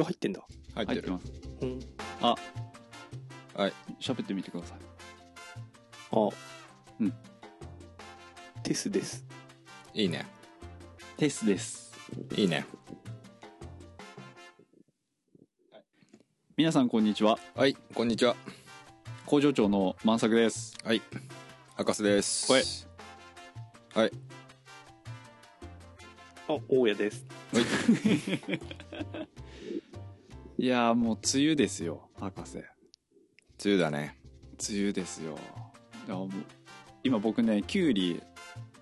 れ入ってんだ。入ってる。入ってます。うん。あ。はい。喋ってみてください。あ。うん。テスです。いいね。テスです。いいね。皆さんこんにちは。はいこんにちは。工場長の万作です。はい。博士です。声はい。あ、大家です。いやーもう梅雨ですよ博士。梅雨だね。梅雨ですよ。いやもう今僕ねキュウリ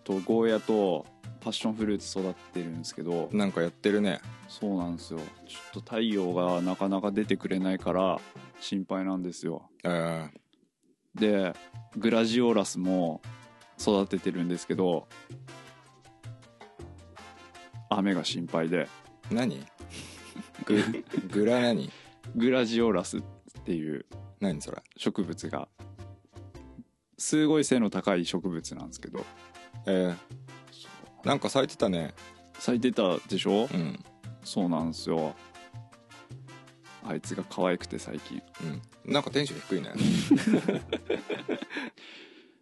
とゴーヤとパッションフルーツ育ってるんですけどなんかやってるね。そうなんですよ。ちょっと太陽がなかなか出てくれないから心配なんですよ。えー、でグラジオラスも育ててるんですけど雨が心配で。何？ググラ何グラジオラスっていう何それ？植物がすごい背の高い植物なんですけど。えー、なんか咲いてたね。咲いてたでしょ？うん。そうなんですよ。あいつが可愛くて最近。うん。なんかテンション低いね。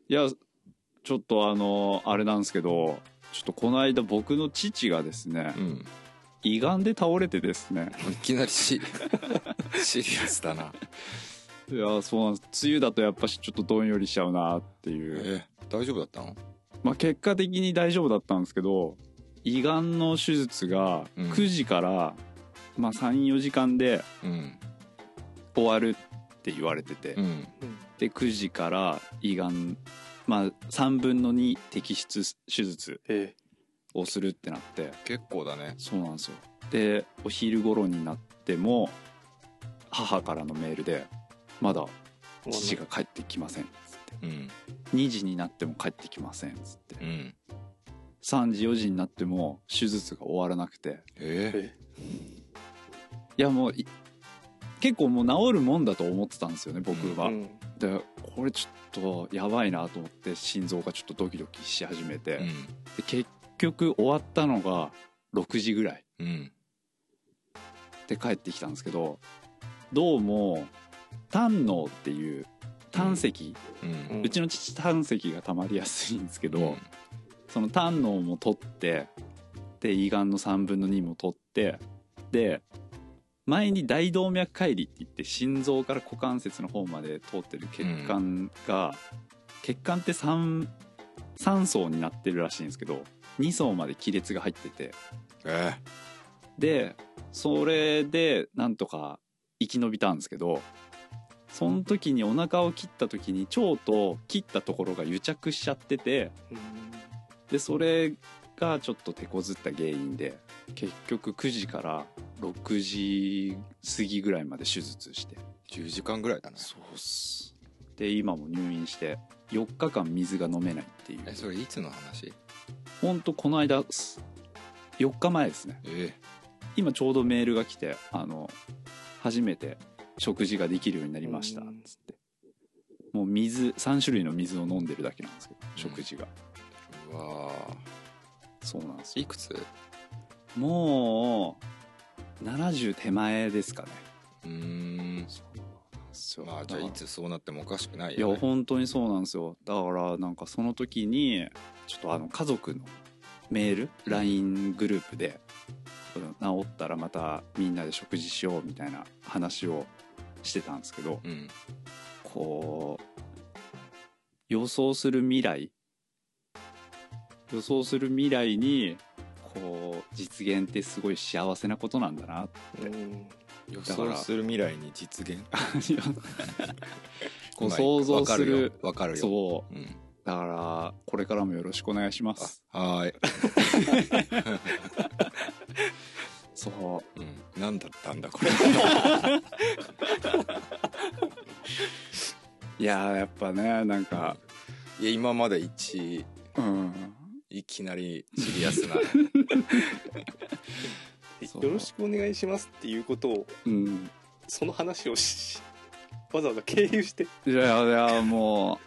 いやちょっとあのあれなんですけどちょっとこの間僕の父がですねうん胃がんで倒れてですね。いきなりシ シリアスだな。いやそうなんです。梅雨だとやっぱしちょっとどんよりしちゃうなっていう、えー、大丈夫だったの？まあ、結果的に大丈夫だったんですけど胃がんの手術がうん。9時から、まあ、34時間でうん。終わるって言われてて、うん。うん。で9時から胃がんまあ3分の2摘出手術。えをするってなって。結構だね。そうなんですよ。でお昼頃になっても母からのメールで「まだえ父が帰ってきません」つって。うん。2時になっても帰ってきませんつって。うん。3時4時になっても手術が終わらなくて。ええいやもうい結構もう治るもんだと思ってたんですよね僕は、うん。でこれちょっとやばいなと思って心臓がちょっとドキドキし始めて、ー、で結局終わったのが6時ぐらい。うん。うんで帰ってきたんですけどどうも胆のっていう胆石、ううん。うちの父胆石がたまりやすいんですけど、うん。その胆のも取ってで胃がんの3分の2も取ってで前に大動脈解離って言って心臓から股関節の方まで通ってる血管が、血管って 3, 3層になってるらしいんですけど2層まで亀裂が入ってて。えでそれでなんとか生き延びたんですけどその時にお腹を切った時に腸と切ったところが癒着しちゃっててでそれがちょっと手こずった原因で結局9時から6時過ぎぐらいまで手術して。ー、10時間ぐらいだね。そうっす。で今も入院して4日間水が飲めないっていう。えそれいつの話？ほんとこの間っす4日前ですね。え今ちょうどメールが来てあの初めて食事ができるようになりましたっうん。つって。もう水3種類の水を飲んでるだけなんですけど食事が、ー、うわそうなんですよ。ーいくつ？もう70手前ですかね。うんですよまあじゃあいつそうなってもおかしくないいよ、ね、や本当にそうなんですよ。だからなんかその時にちょっとあの家族のメール？LINE グループで治ったらまたみんなで食事しようみたいな話をしてたんですけどうん。こう予想する未来予想する未来にこう実現ってすごい幸せなことなんだなうん。予想する未来に実現？こう想像するわかるよ。そう。う、ん、だからこれからもよろしくお願いします。あはーい、そう。うん、何だったんだこれ。いやーやっぱねなんかいや今まで一うん。いきなりシリアスなよろしくお願いしますっていうことを、うん。その話をし、わざわざ経由して。いやいやもう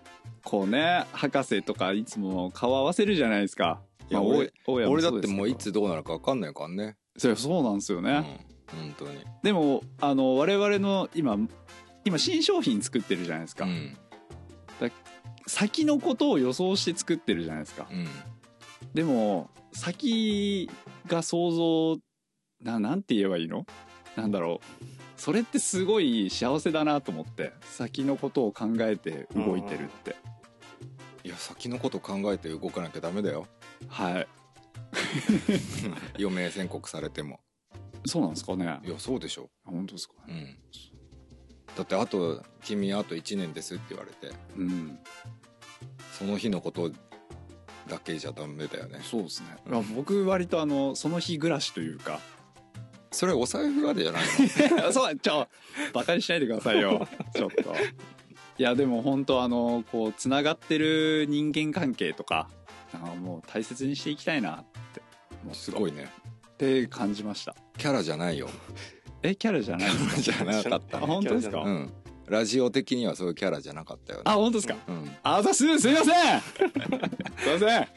こうね博士とかいつも顔合わせるじゃないですか。いやまあ俺だってもういつどうなるか分かんないからね、それそうなんですよね、本当に。でもあの我々の今今新商品作ってるじゃないですか、うん。先のことを予想して作ってるじゃないですか。うん。でも先が想像ななんて言えばいいの？なんだろう。それってすごい幸せだなと思って先のことを考えて動いてるって。いや先のこと考えて動かなきゃダメだよ。はい。余命宣告されても。そうなんですかね。いやそうでしょ。本当ですかね。うん。だってあと君あと1年ですって言われて。うん。その日のことだけじゃダメだよね。そうですね。まあ僕割とあのその日暮らしというかそれお財布がでじゃない そうちょバカにしないでくださいよ。ちょっと。いやでも本当あのこうつながってる人間関係とかなんかもう大切にしていきたいなってすごいね。って感じました。キャラじゃないよ。えキャラじゃないじゃなかったあね本当ですか、うん。ラジオ的にはそういうキャラじゃなかったよね。あ本当ですか？うん。あざすすいません。すいません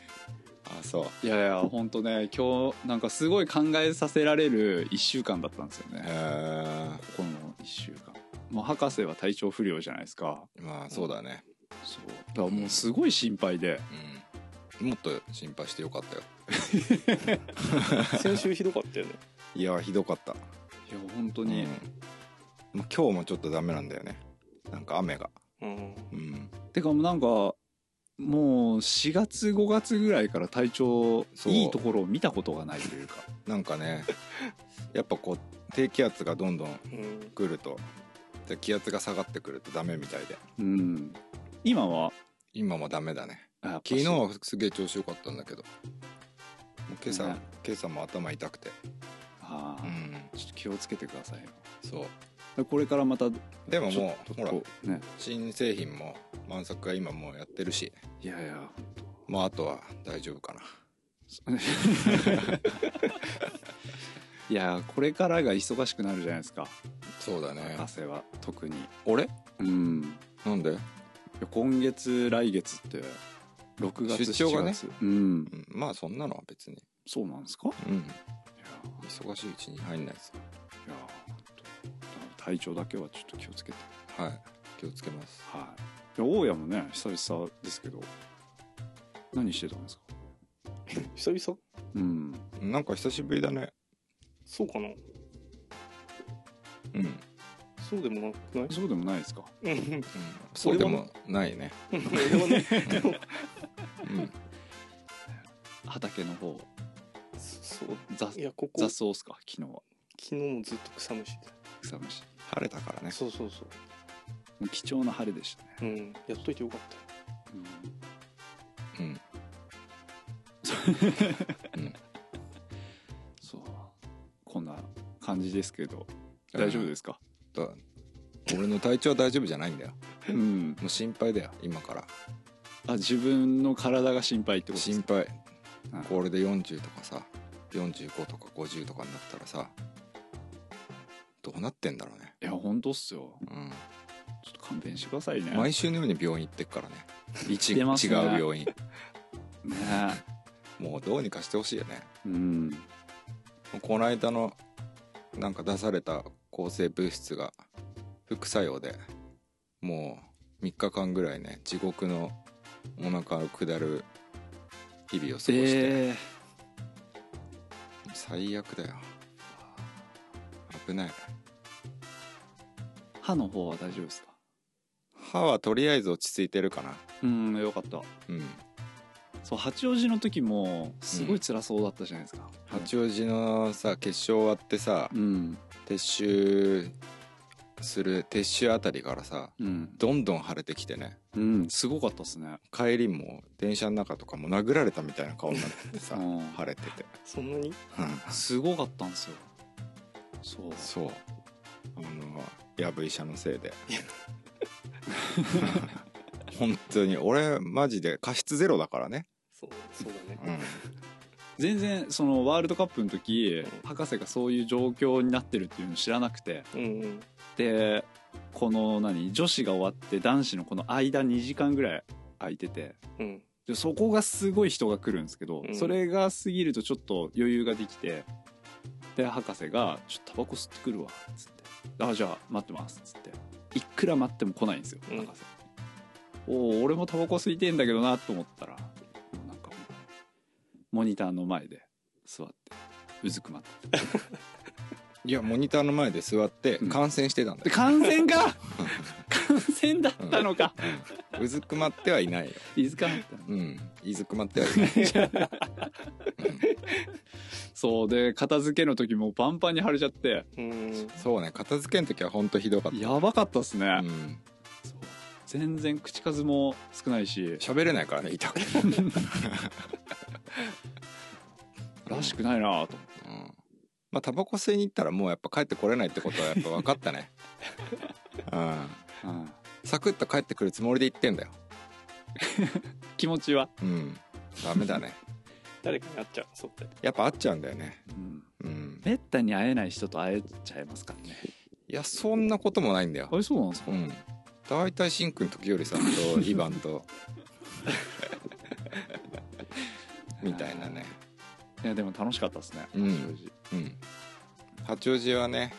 あそう。いやいや本当ね今日なんかすごい考えさせられる1週間だったんですよへねえこの1週間。もう博士は体調不良じゃないですか。まあそうだね。そう。だからもうすごい心配で。うん。もっと心配してよかったよ。先週ひどかったよね。いやひどかった。いや本当うん。に、まあ今日もちょっとダメなんだよね。なんか雨が。うん。うん。てかもうなんかもう4月5月ぐらいから体調そういいところを見たことがないというか。なんかね やっぱこう低気圧がどんどんうん来るとで気圧が下がってくるとダメみたいで。うん。今は？今もダメだね。あやっぱ昨日はすげえ調子良かったんだけど。もう今朝、ね。今朝も頭痛くて。ああ、うん。ちょっと気をつけてくださいよ。そうこれからまたでももうほらね。新製品も満作が今もうやってるし。いやいやもうあとは大丈夫かな。いやこれからが忙しくなるじゃないですか。そうだね。博士は特に。俺？うん。なんで、今月来月って6月出張がね？7月。うん。うん、まあそんなのは別に。そうなんですか？いうん。や忙しいうちに入んないですよ体調だけはちょっと気をつけて。はい。気をつけます。はい。いや大家もね久々ですけど何してたんですか？久々？うん。なんか久しぶりだね。そうかな？うん、そうでもなくない？そうでもないですか？うん。うん、そうでもないね。うん。畑の方。そう。雑いやここ。雑昨草っすか？昨日は。日もずっと草むし草むし晴れたからね。そうそうそう。貴重な晴れでしたね、うん。やっといてよかった。うん。うん。うん。そう。こんな感じですけど大丈夫ですか？だ俺の体調は大丈夫じゃないんだよ。うん。もう心配だよ今から。あ自分の体が心配ってこと心か？配。これで40とかさ45とか50とかになったらさどうなってんだろうね本当っすよ。うん。ちょっと勘弁してくださいね。毎週のように病院行ってっからね。行ってますね。違う病院。ねもうどうにかしてほしいよね。うん。この間のなんか出された抗生物質が副作用でもう3日間ぐらいね地獄のお腹を下る日々を過ごして、え最悪だよ。危ない。ー、歯の方は大丈夫ですか？歯はとりあえず落ち着いてるかな。うんよかった。うん。そう八王子の時もすごい辛そうだったじゃないですか、八王子のさ決勝終わってさうん。撤収する撤収あたりからさうん。どんどん腫れてきてね。うんすごかったっすね。帰りも電車の中とかも殴られたみたいな顔になっててさうん。腫れてて、そんなに？うん。すごかったんですよ。そう。そう。あのやぶ医者のせいで。本当に。俺マジで過失ゼロだからね。そうそうだね。うん。全然そのワールドカップの時うん。博士がそういう状況になってるっていうの知らなくて。うんうん。でこの何女子が終わって男子のこの間2時間ぐらい空いてて。うん。でそこがすごい人が来るんですけど、うん。それが過ぎるとちょっと余裕ができて。で博士が「ちょっとタバコ吸ってくるわ」っつって「あじゃあ待ってます」っつっていくら待っても来ないんですようん。おお俺もタバコ吸いてえんだけどなと思ったらなんかもうモニターの前で座ってうずくまって いやモニターの前で座ってうん。観戦してたんだでよ、感染か？感染だったのか、うずくまってはいないよ。いずかまった。のうん。いずくまってはいない そう。で片付けの時もパンパンに腫れちゃって。うん。そうね。片付けの時は本当ひどかった。やばかったっすね、うん。そう全然口数も少ないし。喋れないからね痛くて、らしくないなと。思ってうん、まあタバコ吸いに行ったらもうやっぱ帰ってこれないってことはやっぱ分かったね。うん。うん。サクッと帰ってくるつもりで言ってんだよ。気持ちは、うん。ダメだね誰かに会っちゃうそうってやっぱ会っちゃうんだよね。うん、うん。めったに会えない人と会えちゃいますからね。いやそんなこともないんだよ。あれそうなんですか、うん。大体しんくん時よさんとイバンと。みたいなね。いやでも楽しかったですね、うん。八王子。うん。八王子はね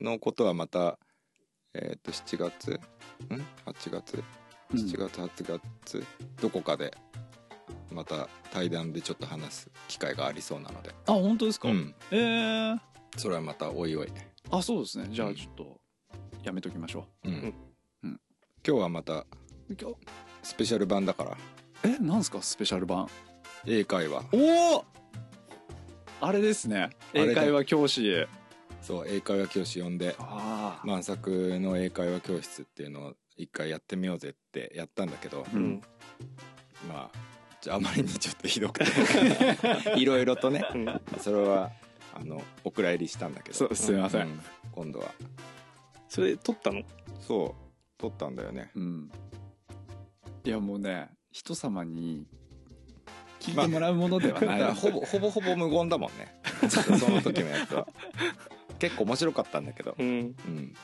うん。のことはまたえっ、と7月？ん？8月？うん。7月8月？どこかでまた対談でちょっと話す機会がありそうなので。あ本当ですか、うん。えー、それはまたおいおい、あそうですね。じゃうんあちょっとやめときましょう。ん。うん。今日はまたう今日？スペシャル版だから。えなんすか？スペシャル版。英会話。おおあれですね。英会話教師。そう英会話教師呼んで。ああ、満作の英会話教室っていうのを一回やってみようぜってやったんだけど、うんうん。まあああまりにちょっとひどくて。いろいろとね。うん。それはあのお蔵入りしたんだけど。そうすいません。う今度は。それ撮ったの？そう。撮ったんだよね。うん。いやもうね人様に聞いてもらうものではない、だからほぼほぼほぼ無言だもんね。その時のやつは。結構面白かったんだけど。うん。うん。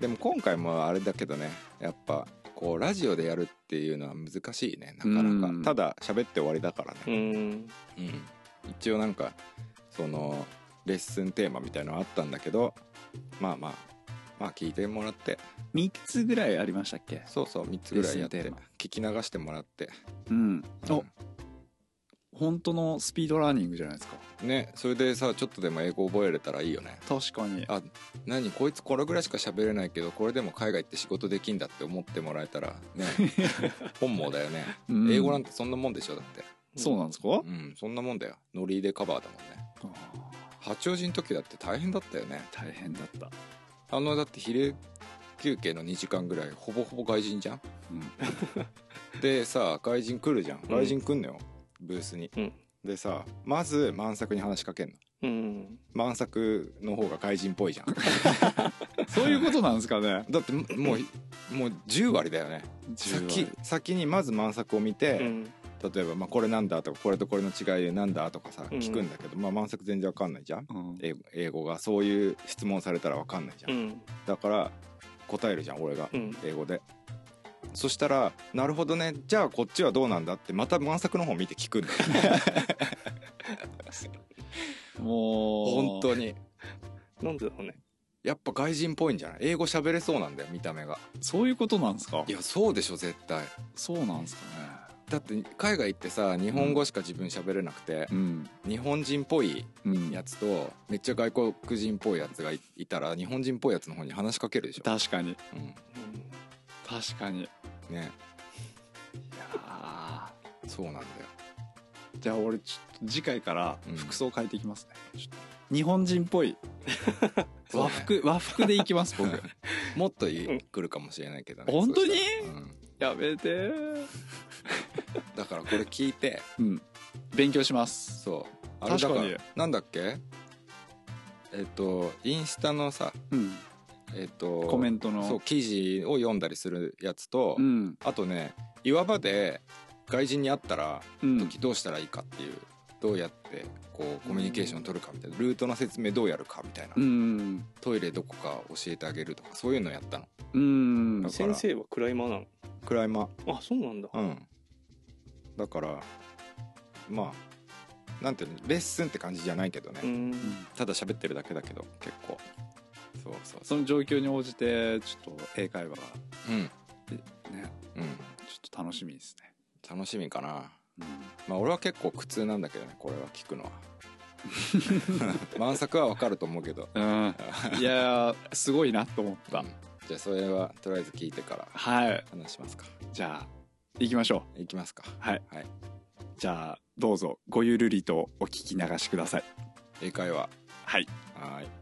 でも今回もあれだけどね。やっぱこうラジオでやるっていうのは難しいね。なかなか。うん。ただ喋って終わりだからね。うん。うん、一応なんかそのレッスンテーマみたいのはあったんだけどまあまあ。まあ聞いてもらって。3つぐらいありましたっけ？そうそう3つぐらいやって。聞き流してもらって、うん。うん。お本当のスピードラーニングじゃないですか。ねそれでさちょっとでも英語覚えれたらいいよね。確かに。あ何こいつこれぐらいしか喋れないけどこれでも海外行って仕事できんだって思ってもらえたらね 本望だよね、うん。英語なんてそんなもんでしょだって。そうなんですか、うんそんなもんだよ。ノリでカバーだもんね。八王子の時だって大変だったよね。大変だった、あのだって昼休憩の2時間ぐらいほぼほぼ外人じゃん。うん、でさ外人来るじゃん。ん。外人来んのよ、ブースに。うん。でさまず満作に話しかけんの。うん。満作の方が外人っぽいじゃん。そういうことなんですかね。だってもうもう10割だよね。先先にまず満作を見て、うん。例えば、まあ、これなんだとかこれとこれの違いなんだとかさうん。聞くんだけど、まあ、満作全然わかんないじゃん。うん。英語英語がそういう質問されたらわかんないじゃん、うん。だから答えるじゃん俺が。うん。英語でそしたら「なるほどね。じゃあこっちはどうなんだ?」ってまた満作の方見て聞くんだよ。もう。本当に。なんでだろうね。やっぱ外人っぽいんじゃない？英語喋れそうなんだよ見た目が。そういうことなんですか？いやそうでしょ絶対。そうなんですかね。だって海外行ってさ日本語しか自分喋れなくて、うん。日本人っぽいうん。やつとめっちゃ外国人っぽいやつがいいたら日本人っぽいやつの方に話しかけるでしょ、確かに。う確かにいん、ねやそうなんだよ。ーじゃあ俺ちょっと次回からうん。服装変えていきますね、ちょっと日本人っぽい。和服和服でいきます僕。もっというん来るかもしれないけどね本当に？うん。やめて だからこれ聞いて。うん。勉強します。そう。あれだ確かに。なんだっけ？えっとインスタのさうんえっとコメントの。そう記事を読んだりするやつと、うん。あとね岩場で外人に会ったらうん。時どうしたらいいかっていうどうやってこうコミュニケーションを取るかみたいなルートの説明どうやるかみたいな、うん。トイレどこか教えてあげるとかそういうのやったの。うん。先生はクライマーなの？クライマー。あそうなんだ。うん。だからまあなんていうのレッスンって感じじゃないけどね、うん。ただ喋ってるだけだけど結構そうそう。そその状況に応じてちょっと英会話がううん。ねうん。ちょっと楽しみですね、楽しみかな。うん。まあ俺は結構苦痛なんだけどねこれは聞くのは。満作はわかると思うけど、うん、いやーすごいなと思った、うん。じゃあそれはとりあえず聞いてからはい。話しますか。じゃあ行きましょいきますか。うはい。はい。じゃあどうぞごゆるりとお聞き流しください。英会話。はい。はーい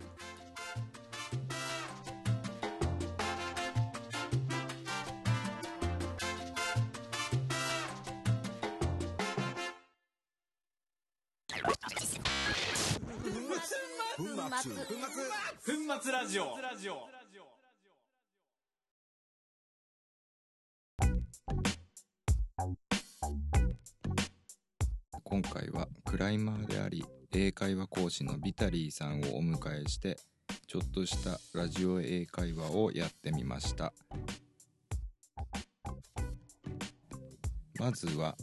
ラジオ。今回はクライマーであり英会話講師のビタリーさんをお迎えしてちょっとしたラジオ英会話をやってみました。まずは、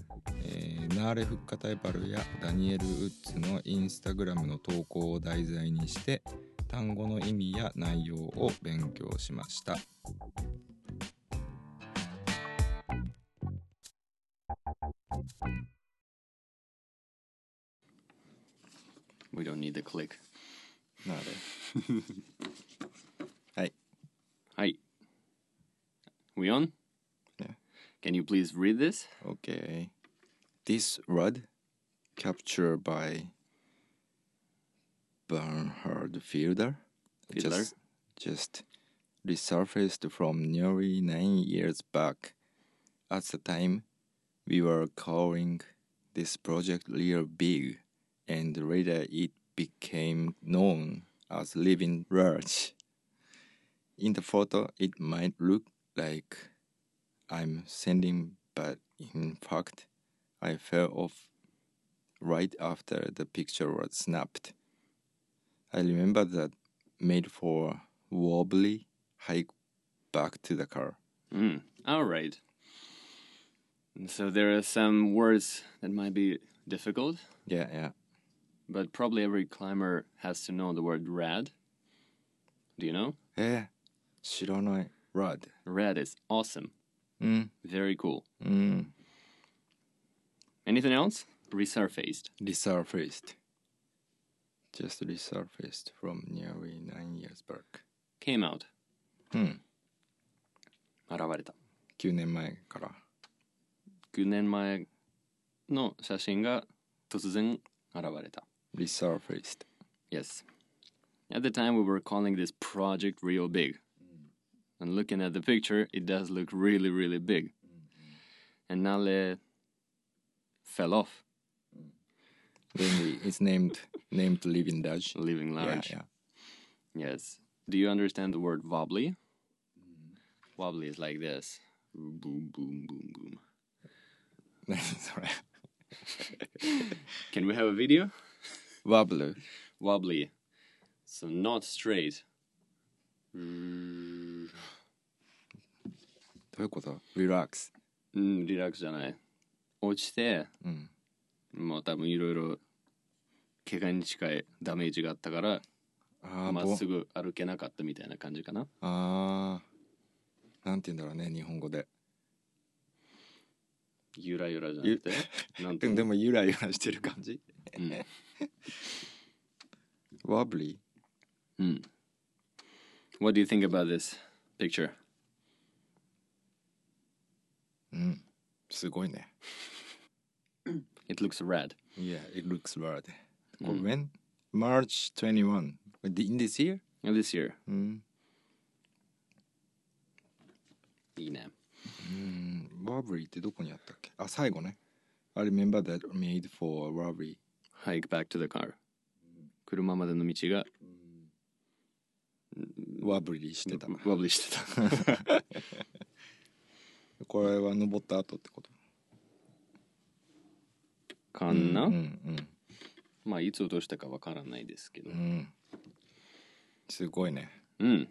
えーナーレ・フッカタイパルやダニエル・ウッズのインスタグラムの投稿を題材にして単語の意味や内容を勉強しました We don't need the click なるはいはい We on? Yeah. Can you please read this? Okay. This rod, captured by Bernhard Fielder, Fiedler? just, just resurfaced from nearly nine years back. At the time, we were calling this project Real Big, and later it became known as Living Large. In the photo, it might look like I'm sending, but in fact, I fell off right after the picture was snapped. I remember that made for wobbly hike back to the car. Mm. All right. So there are some words that might be difficult, Yeah, yeah. but probably every climber has to know the word rad. Do you know? えー、知らない。rod. Rad is awesome. うん、 Very cool. うん。 Anything else? Resurfaced. resurfaced. Just resurfaced from nearly nine years back. Came out. うん。現れた。 9年前から。 9年前の写真が突然現れた。 resurfaced. Yes. At the time, we were calling this project real big. And looking at the picture, it does look really, really big. And Nale fell off, Then we- it's named named Living Dutch. leaving Yeah, large. yeah. Yes. Do you understand the word wobbly? Wobbly is like this. Boom, boom, boom, boom. 何それ Can we have a video? Wobble. Wobbly. So not straight. Mm, どういうこと ?relax. うん、リラックスじゃない。落ちて、うん。もう多分いろいろ 怪我に近いダメージがあったからまっすぐ歩けなかったみたいな感じかな。あー。なんて言うんだろうね日本語で。ゆらゆらじゃなくて？なんて？でもゆらゆらしてる感じ？うん、wobbly うん、What do you think about this picture? うん。すごいね。It looks rad Yeah it looks rad これ when? March 21 in this year? This year うんいいねうん wobbly ってどこにあったっけあ最後ね I remember that made for wobbly Hike back to the car 車までの道が wobbly してたワブリしてたこれは登った後ってことかな、うんうんまあいつ落としたかわからないですけどうんうんすごいね Mm.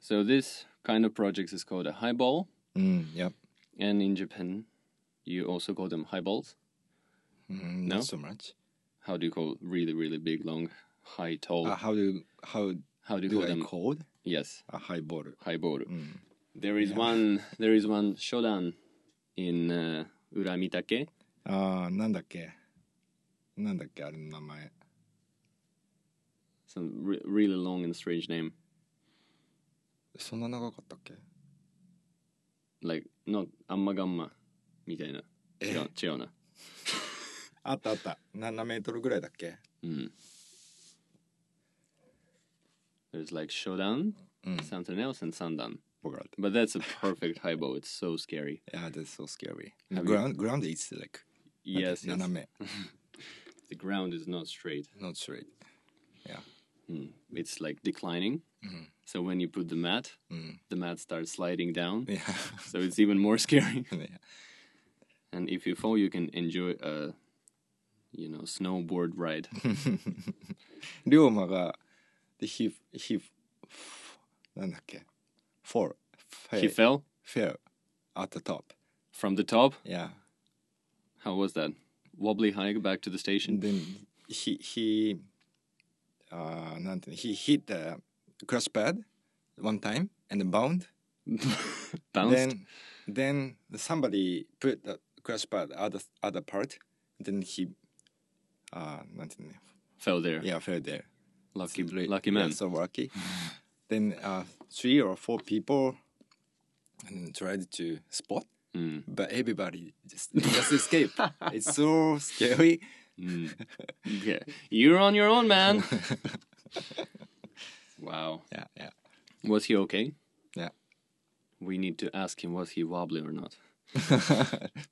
So this kind of project is called a highball, うん Yep and in Japan, you also call them highballs. うん No? not so much how do you call really really big, long, high, tall? Uh, how do how how do you do call I them? call Yes, a high ball? highball. Mm. There is one. There is one shodan in uh, Uramitake. ああなんだっけ なんだっけあれの名前 Some re- really long and strange name, そんな長かったっけ like not amma gamma みたいな。え違う違うな。あったあった7メートルぐらいだっけ Mm. There's like shodan, うん something else, and sandan. 僕ら But that's a perfect highball. It's so scary. Yeah, that's so scary. Have you- ground ground is like Yes, yes. 斜め the ground is not straight. not straight. Mm. It's like declining. Mhm. So when you put the mat, うん。 the mat starts sliding down. いや So it's even more scary. ね And if you fall, you can enjoy a, you know, snowboard ride. 龍馬がで he he なんだっけ fall He fell fell at the top. from the top. Yeah. How was that? wobbly hike back to the station. Then he he uh, he hit the crash pad one time and then bound. Bounced. Then then somebody put the crash pad other other part. Then he uh, fell there. Yeah, fell there. Lucky so, lucky man. So lucky. then uh, three or four people and tried to spot Mm. but everybody just just escape. it's so scary. Mm. yeah. You're on your own, man. wow. Yeah, yeah, Was he okay? yeah. We need to ask him was he wobbly or not.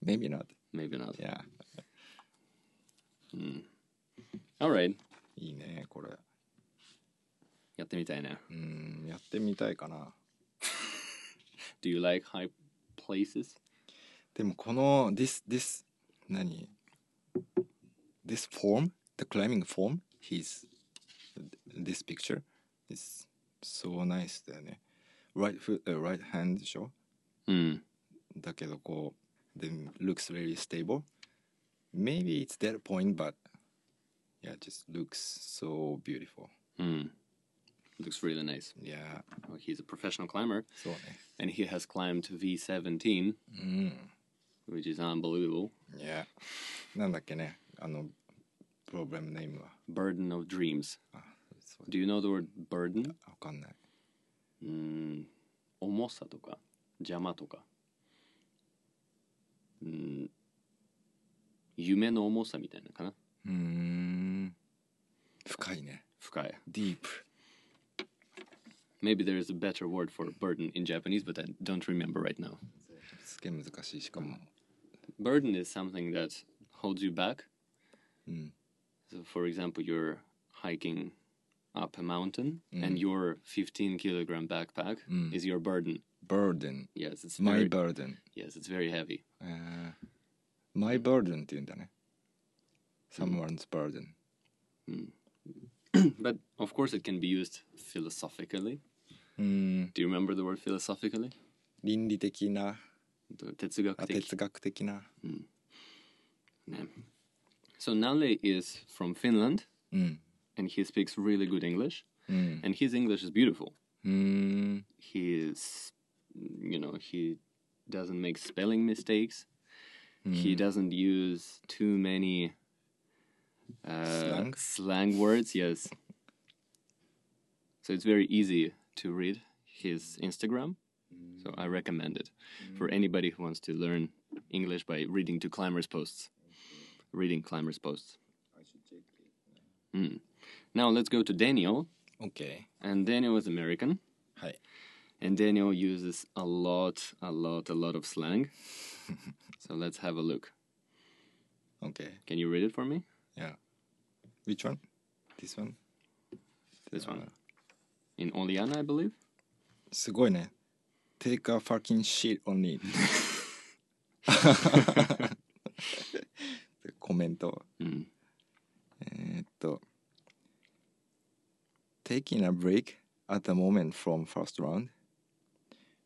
Maybe not. Maybe not. Yeah. All right. いいねこれ。やってみたいね。うんやってみたいかな。 Do you like high places? でもこの this this 何 this form the climbing form his this picture is so nice だよね right foot、uh, right hand でしょ Mm. だけどこう then looks very stable maybe it's that point but yeah just looks so beautiful Mm. Looks really nice. yeah Well, he's a professional climber そうね and he has climbed V17, うん Which is unbelievable. yeah なんだっけねあのプログラムネームは Burden of dreams. あそう Do you know the word burden? わかんないうん重さとか邪魔とかうん夢の重さみたいなのかなうーん深いね深い deep Maybe there is a better word for burden in Japanese but I don't remember right now すげえ難しいしかも Burden is something that holds you back うん so for example you're hiking up a mountain and your 15 kilogram backpack is your burden burden yes it's my very burden yes it's very heavy えー my burden って言うんだね someone's burden but of course it can be used philosophically うーん Do you remember the word philosophically? 倫理的な 哲学的。あ哲学的な Yeah. So Nalle is from Finland うん and he speaks really good English うん and his English is beautiful. うーん He is you know, he doesn't make spelling mistakes. He doesn't use too many uh, Slang? slang words, yes. So it's very easy to read his Instagram. So I recommend it for anybody who wants to learn English by reading to climbers posts. Reading climbers posts. I should take it. Mm. Now let's go to Daniel. Okay. And Daniel is American. Hi. And Daniel uses a lot, a lot, a lot of slang. so let's have a look. Okay. Can you read it for me? Yeah. Which one? This one? This uh, one. In Oliana, I believe. すごいね。take a fucking shit on it. コメント、うん、えっと。Taking a break at the moment from first round.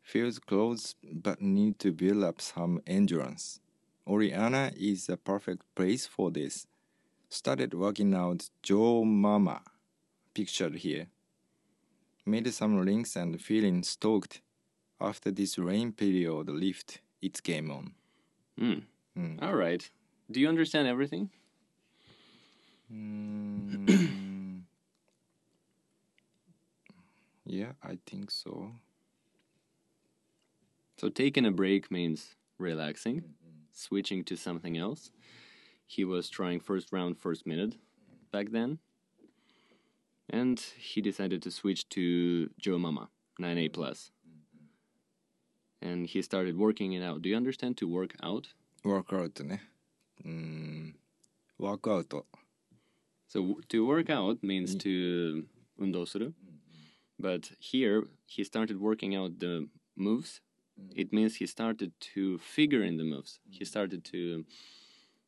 Feels close but need to build up some endurance. Oliana is the perfect place for this. Started working out Joe Mama. Pictured here. Made some links and feeling stoked. After this rain period lift, it's game on. Hmm. Hmm. All right. Do you understand everything? Mm, yeah, I think so. So taking a break means relaxing, switching to something else. He was trying first round, first minute back then. And he decided to switch to Joe Mama, 9A plus And he started working it out. Do you understand to work out? ワークアウトね。うん。ワークアウト。 So w- to work out means to 運動する. But here he started working out the moves. It means he started to figure in the moves. He started to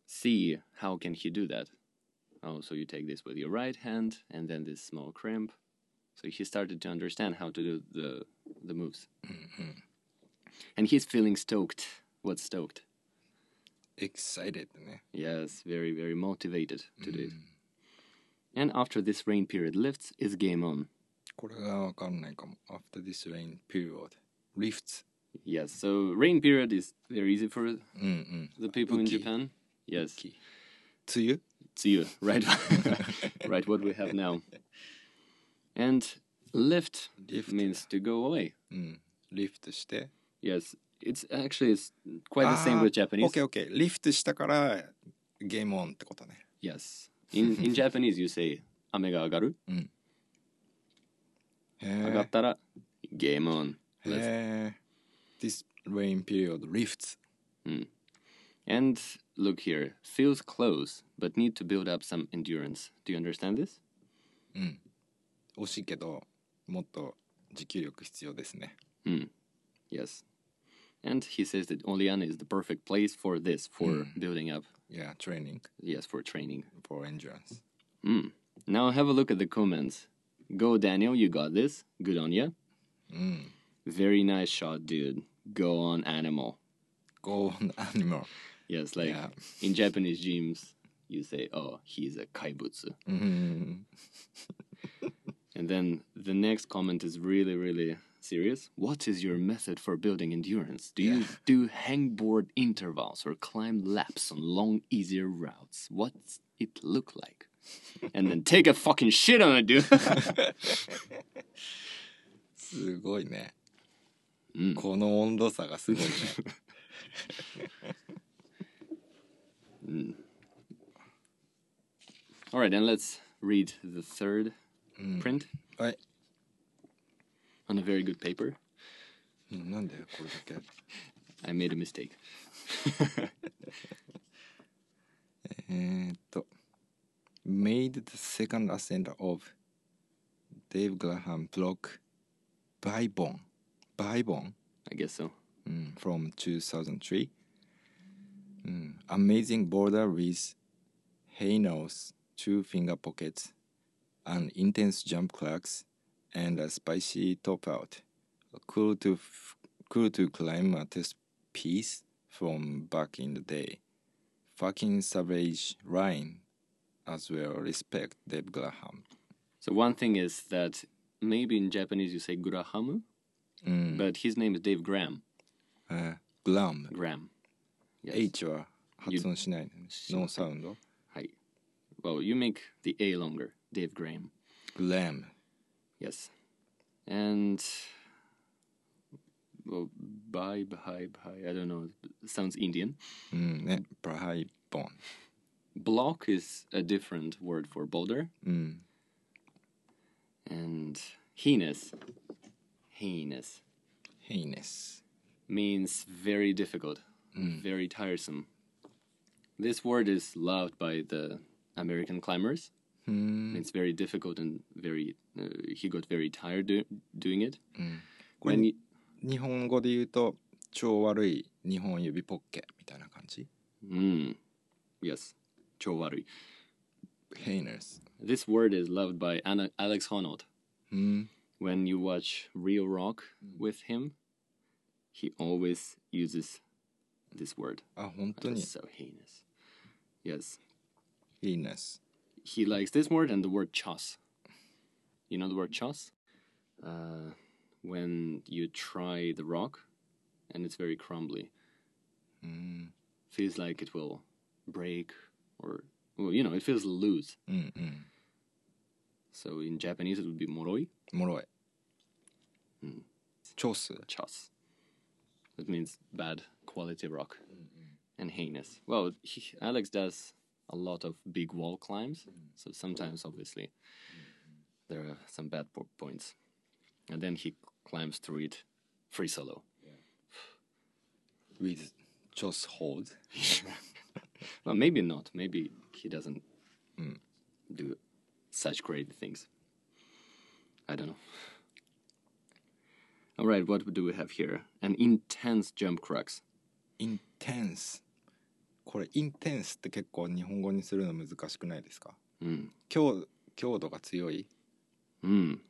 see how can he do that. Oh, so you take this with your right hand and then this small crimp. So he started to understand how to do the the moves. And he's feeling stoked. What's stoked? excited ね。 Yes, very, very motivated to do it. And after this rain period lifts, it's game on. これがわかんないかも。After this rain period. Lifts. Yes, so rain period is very easy for うんうん。 the people in Uki. Japan. Yes, 梅雨 it's you, right? right, what we have now. And lift Lift. means to go away. うん。リフトして。 Yes, it's actually it's quite the same ah, with Japanese. Okay, okay. リフトしたからゲームオンってことね。Yes. In in Japanese you say 雨が上がる。うん。上がったらゲームオン。へえ。This mm. rain period lifts. Mm. うん。And look here, feels close, but need to build up some endurance. Do you understand this? Mm. うん。惜しいけど、もっと持久力必要ですね。うん。Yes. And he says that Olian is the perfect place for this, for hmm. building up, Yeah, training yes, for training. for endurance. Hmm. Now have a look at the comments. Go, Daniel, you got this. Good on ya. Hmm. Very nice shot, dude. Go on, animal. Go on animal. Yes, like Yeah. in Japanese gyms, you say, oh, he's a kaibutsu. Mm-hmm. うん。And then the next comment is really, really serious. What is your method for building endurance? Do you do hangboard intervals or climb laps on long, easier routes? What's it look like? And then take a fucking shit on it, dude. すごいね。この温度差がすごいね。 All right, then let's read the third print はい。 on a very good paper. Hmm, I made a mistake. えっと、made the second ascent of Dave Graham block by Bon. By Bon? I guess so. Hmm, from 2003. Hmm, amazing boulder with heinous, two finger pockets, and intense jump cracks and a spicy top out. Cool to f- cool to climb a test piece from back in the day. Fucking savage line as well. Respect Dave Graham. So one thing is that maybe in Japanese you say Gurahamu, but his name is Dave Graham. えー、グラム。 Graham. Yes. H は発音しないのね。ノーサウンド。 Hi. Well, you make the A longer. Dave Graham. グラム。 Yes. And well, Bhai Bhai Bhai. I don't know. It sounds Indian. Mm, eh, Bhai Bon. Block is a different word for boulder. Mm. And heinous, heinous, heinous means very difficult, mm. very tiresome. This word is loved by the American climbers. Mm. It's very difficult and very uh, he got very tired do, doing it、うん、これ日本語で言うと超悪い日本指ポッケみたいな感じ？うん mm. yes. 超悪い。Heinous. This word is loved by Anna, Alex Honnold、うん、when hmm. you watch Reel Rock hmm. with him he always uses this word. Ah, あ本当に so heinous. Yes. Heinous. He likes this word and the word "choss." You know the word choss? Uh, when you try the rock and it's very crumbly. Mm. Feels like it will break or, well, you know, it feels loose. Mm-mm. So in Japanese it would be moroi. Moroi. Mm. Choss. That means bad quality rock Mm-mm. and heinous. Well, he, Alex does a lot of big wall climbs, mm. so sometimes obviously there are some bad po- points, and then he climbs through it free solo. with チョス hold Well, maybe not. Maybe he doesn't do such crazy things. I don't know. All right, what do we have here? An intense jump crux. intense これ intense って結構日本語にするの難しくないですか Mm. 強強度が強い Hmm. うん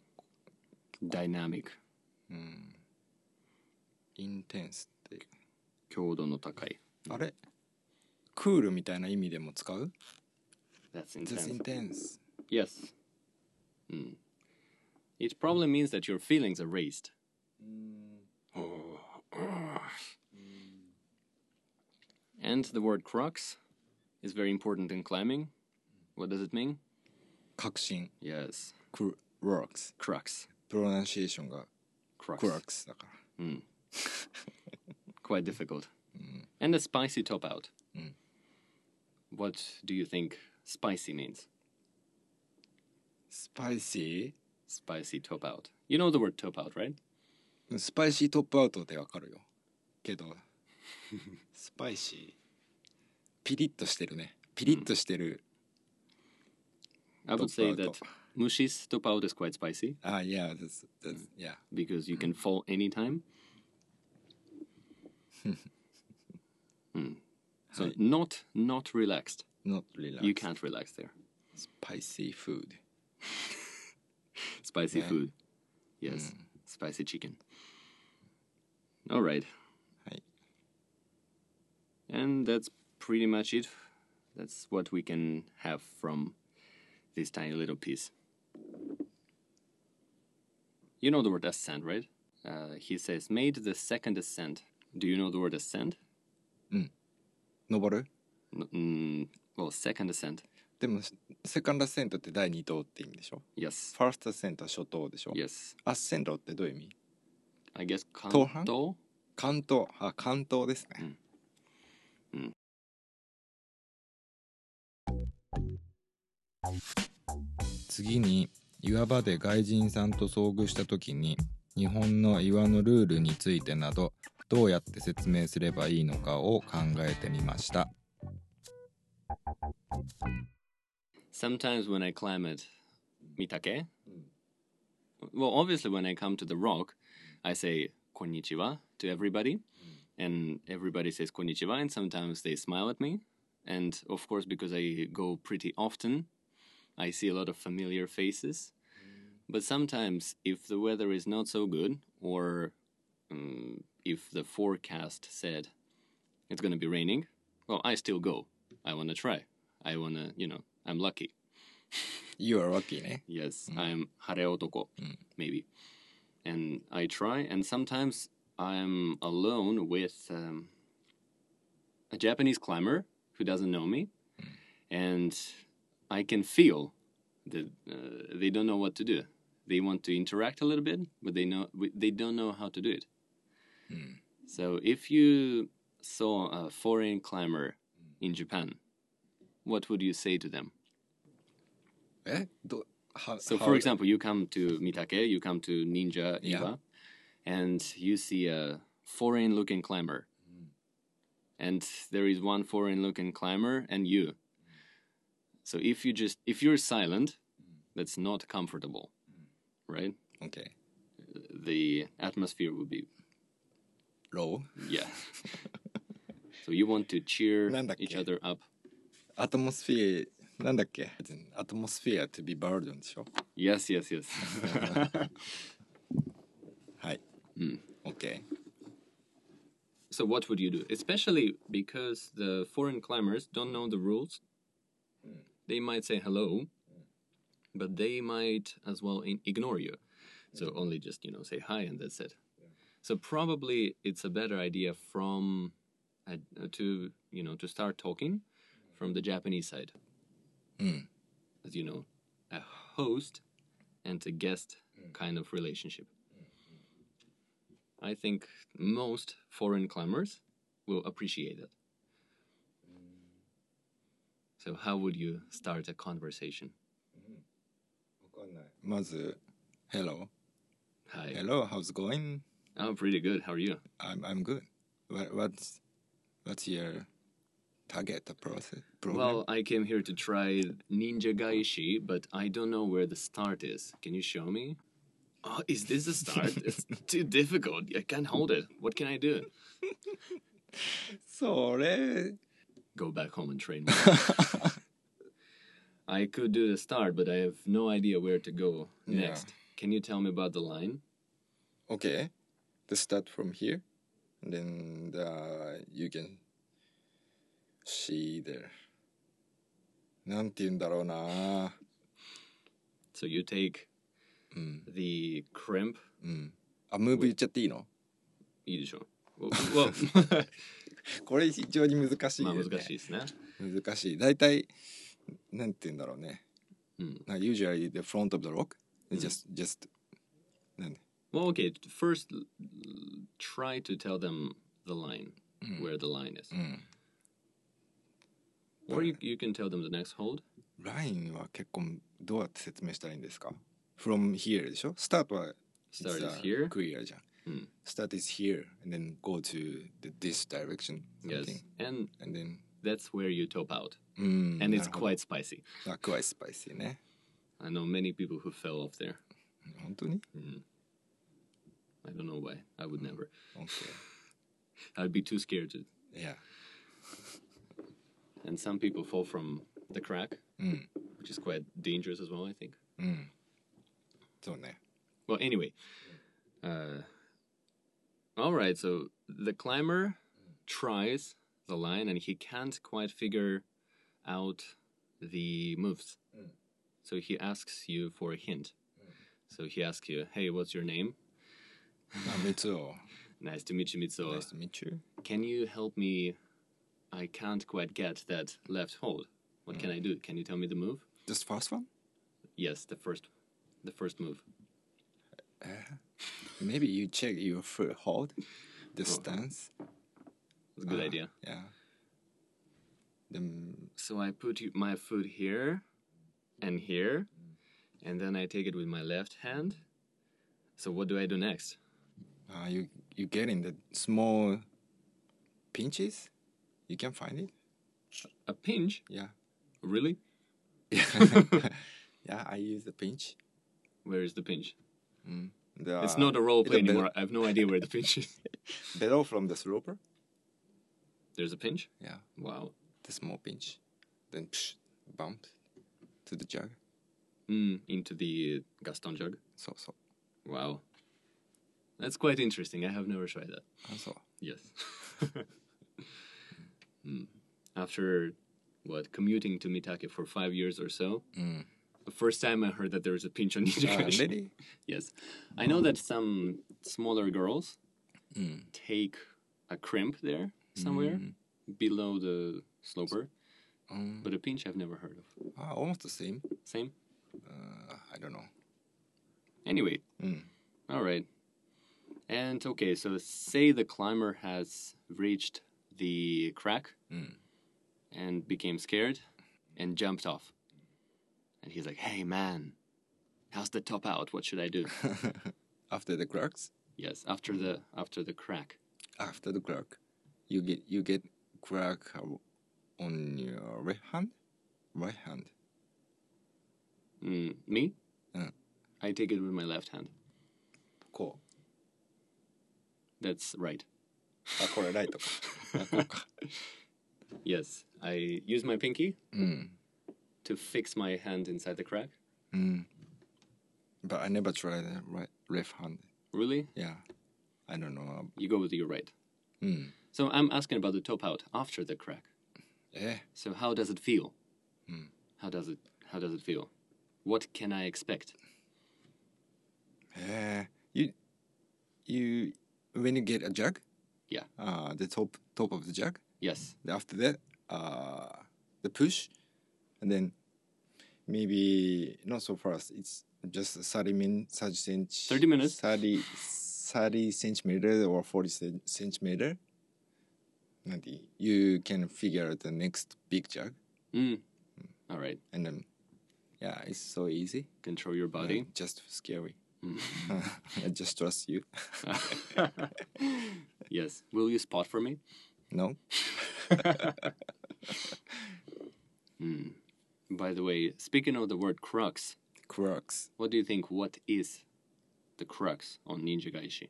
ダイナミックうんインテンスって強度の高いあれクールみたいな意味でも使う hmm. That's intense. That's intense. Yes. Hmm. It probably means that your feelings are raised. Oh. And the word crux is very important in climbing. What does it mean? 核心 Yes. Works crux. プロナンシエーションが Crux. クラックスだから Mm. Quite difficult. And a spicy top out. Mm. What do you think spicy means? スパイシ Spicy top out. You know the word top out, right? ースパイシートップアウトでわかるよけどスパイシーピリッとしてるねピリッとしてる I would say Top out. that Mushis topao is quite spicy. Ah, yeah, that's, that's yeah. Because you can fall anytime. mm. So Hi. not not relaxed. Not relaxed. You can't relax there. Spicy food. spicy yeah. food. Yes. Mm. Spicy chicken. All right. Hi. And that's pretty much it. That's what we can have from this tiny little piece. You know the word ascent, right? Uh, he says, made the second ascent. Do you know the word ascent? 登る N- mm, well, second ascent. でもセカンドアセントって第2等って意味でしょ Yes. ファーストアセントは初等でしょ Yes. アッセントってどういう意味 I guess 東半 kanto. 関東あ関東ですね、うん次に岩場で外人さんと遭遇した時に日本の岩のルールについてなどどうやって説明すればいいのかを考えてみました Sometimes when I climb at Mitake, well, obviously when I come to the rock, I say konnichiwa to everybody, and everybody says konnichiwa, and sometimes they smile at me. And of course, because I go pretty often, I see a lot of familiar faces. But sometimes, if the weather is not so good, or um, if the forecast said it's going to be raining, well, I still go. I want to try. I want to, you know, I'm lucky. You are lucky ね Yes, I'm hare otoko, maybe. And I try, and sometimes I'm alone with um, a Japanese climber who doesn't know me, and I can feel the, uh, they don't know what to do. They want to interact a little bit, but they know they don't know how to do it. Hmm. So if you saw a foreign climber in Japan, what would you say to them? Eh? Do, how, so, how for example, you come to Mitake, you come to Ninja Iwa, yeah. and you see a foreign looking climber. Hmm. And there is one foreign looking climber and you. So, if you just, if you're silent, that's not comfortable, right? OK The atmosphere would be, ロー yeah. so, you want to cheer なんだっけ？ each other up. アトモスフィアなんだっけアトモスフィア to be burden でしょ Yes, yes, yes. はい、Mm. OK So what would you do? Especially because the foreign climbers don't know the rules. they might say hello, but they might as well ignore you. So only just you know say hi and that's it. So probably it's a better idea from uh, to you know to start talking from the Japanese side, Mm. as you know, a host and a guest kind of relationship. I think most foreign climbers will appreciate it. So how would you start a conversation? まず Hello Hi. Hello how's it going I'm pretty good. How are you? I'm, I'm good what, what's what's your target process program Well, I came here to try Ninja Gaishi, but I don't know where the start is. Can you show me? Oh, is this the start? it's too difficult. I can't hold it. What can I do? それ Go back home and train. I could do the start, but I have no idea where to go Yeah. next. Can you tell me about the line? Okay. The start from here, and then the, you can see there. なんて言うんだろうな。 So you take うん。 the crimp. うん。あ、ムーブ言っちゃっていいのいいでしょ Well, well これ非常に難しい、ね。まあ難しいですね。難しい。大体、なんて言うんだろうね。うん。な usually the front of the rock, just, just, なんで Well, okay. First, try to tell them the line, where the line is. うん。Or you, you can tell them the next hold. ラインは結構どうやって説明したらいいんですか ?from here でしょスタートは Start is uh, here. clear じゃん。うん。 Start is here and then go to the, this direction. Yes. something. And And then, that's where you top out. うん。 And it's なるほど quite spicy. あ、quite spicy ね。 I know many people who fell off there. 本当に I don't know why. I would never. ?OK。 I'd be too scared to. いや。 And some people fall from the crack, うん。 which is quite dangerous as well, I think. うん。そうね。 Well, anyway. Uh, all right, so the climber tries the line and he can't quite figure out the moves. Mm. So he asks you for a hint. Mm. So he asks you, "Hey, what's your name?" Ah, Mitsuo. nice to meet you, Mitsuo. Nice to meet you. Can you help me? I can't quite get that left hold. What mm. can I do? Can you tell me the move? Just first one. Yes, the first, the first move. Uh, Maybe you check your foot hold, the stance. It's a good Ah, idea. Yeah. Then So I put my foot here and here, and then I take it with my left hand. So what do I do next? uh, you you get in the small pinches. You can find it. A pinch? Yeah. Really? yeah, I use the pinch. Where is the pinch? The, It's not a role play anymore. I have no idea where the pinch is. Below from the sloper. There's a pinch? Yeah, Wow. the small pinch. Then psh, bump to the jug. Mm, into the Gaston jug. So so. Wow. That's quite interesting. I have never tried that. So Yes. Mm. After what commuting to Mitake for five years or so, the first time I heard that there was a pinch on Ninja uh, really? Yes, I know that some smaller girls take a crimp there somewhere below the sloper, Um, but a pinch I've never heard of. uh, almost the same. Same. Uh, I don't know. Anyway, Mm. all right. And okay, so say the climber has reached the crack and became scared and jumped off. And he's like, hey man, how's the top out? What should I do? After the cracks, yes, after the after the crack. after the crack, you get you get crack on your right hand, right hand. Mm, me? Mm. I take it with my left hand. こ That's right. う。あ、これライトか。あこうか。 Yes, I use my pinky うん。 to fix my hand inside the crack. Mm. But I never tried the right left hand. Really? Yeah. I don't know. You go with your right. Mm. So I'm asking about the top out after the crack. Yeah. So how does it feel? Mm. How does it How does it feel? What can I expect? Yeah. You. You. When you get a jug. Yeah. Uh, the top top of the jug. Yes. After that, uh, the push, and then maybe not so fast. It's just 30 min, 30 cent, 30 minutes? 30, 30 centimeter or 40 cen- centimeter. You can figure out the next big jug, Mm. All right. and then yeah, it's so easy. Control your body. Yeah, just scary. Mm. I just trust you. yes. Will you spot for me? No, Mm. By the way, speaking of the word crux, crux. what do you think? What is the crux on Ninja Gaishi?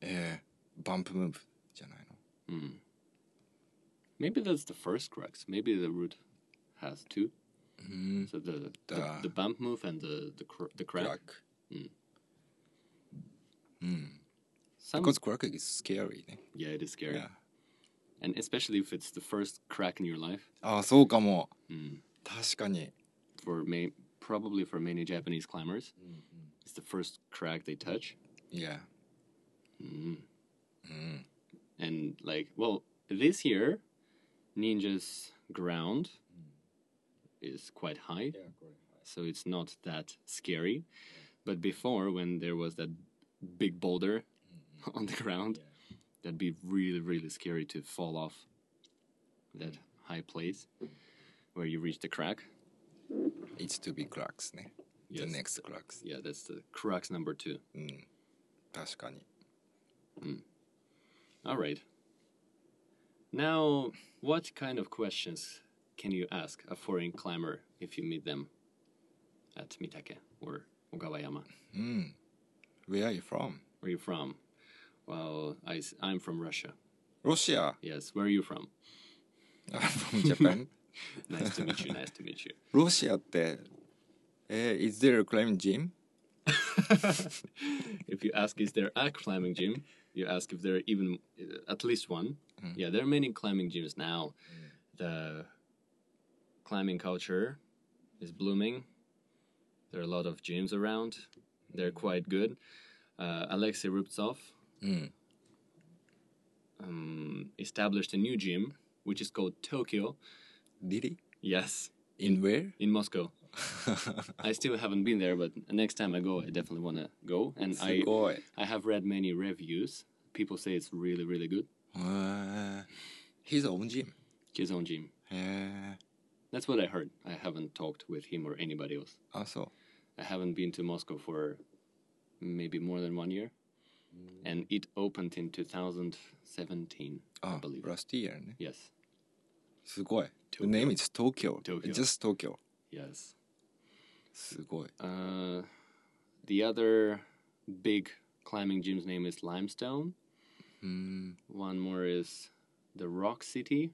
えー、バンプムーブじゃないの Mm. Maybe that's the first crux. Maybe the root has two. うん。 So the the, The- the bump move and the the cr- the crack. クラック。 Mm. うん。 Some, Because crack is scary ね。 yeah, it is scary, Yeah. and especially if it's the first crack in your life. ああ、そうかも。 Mm. 確かに。 For may probably for many Japanese climbers, it's the first crack they touch. いや。 Mm. うん。 And like, well, this year, Ninja's ground is quite high, so it's not that scary. But before, when there was that big boulder on the ground, that'd be really, really scary to fall off that high place where you reach the crack. It's to be cracks ね。The Yes. next cracks。 Yeah, that's the crux number two. うん。確かに。 All right. Now, what kind of questions can you ask a foreign climber if you meet them at Mitake or Ogawayama? うん。Where are you from? Where are you from? Well, I, I'm from Russia. Russia. Yes. Where are you from? I'm from Japan. nice to meet you. Nice to meet you. Russia って、uh, eh, is there a climbing gym? if you ask, is there a climbing gym? You ask if there are even uh, at least one. Mm. Yeah, there are many climbing gyms now. Mm. The climbing culture is blooming. There are a lot of gyms around. They're quite good. Uh, Alexei Rubtsov, Mm. Um, established a new gym, which is called Tokyo. Did he? Yes. In, where? In Moscow. I still haven't been there, but next time I go, I definitely wanna go. And I, I have read many reviews. People say it's really, really good. Uh, his own gym. His own gym. Uh, That's what I heard. I haven't talked with him or anybody else. Oh, also, I haven't been to Moscow for maybe more than one year And it opened in 2017, I あ、 believe. last year ね。 Yes. すごい。The Tokyo. name is Tokyo. Tokyo. Just Tokyo. Yes. すごい。 Uh, the other big climbing gym's name is Limestone. うん。 One more is the Rock City.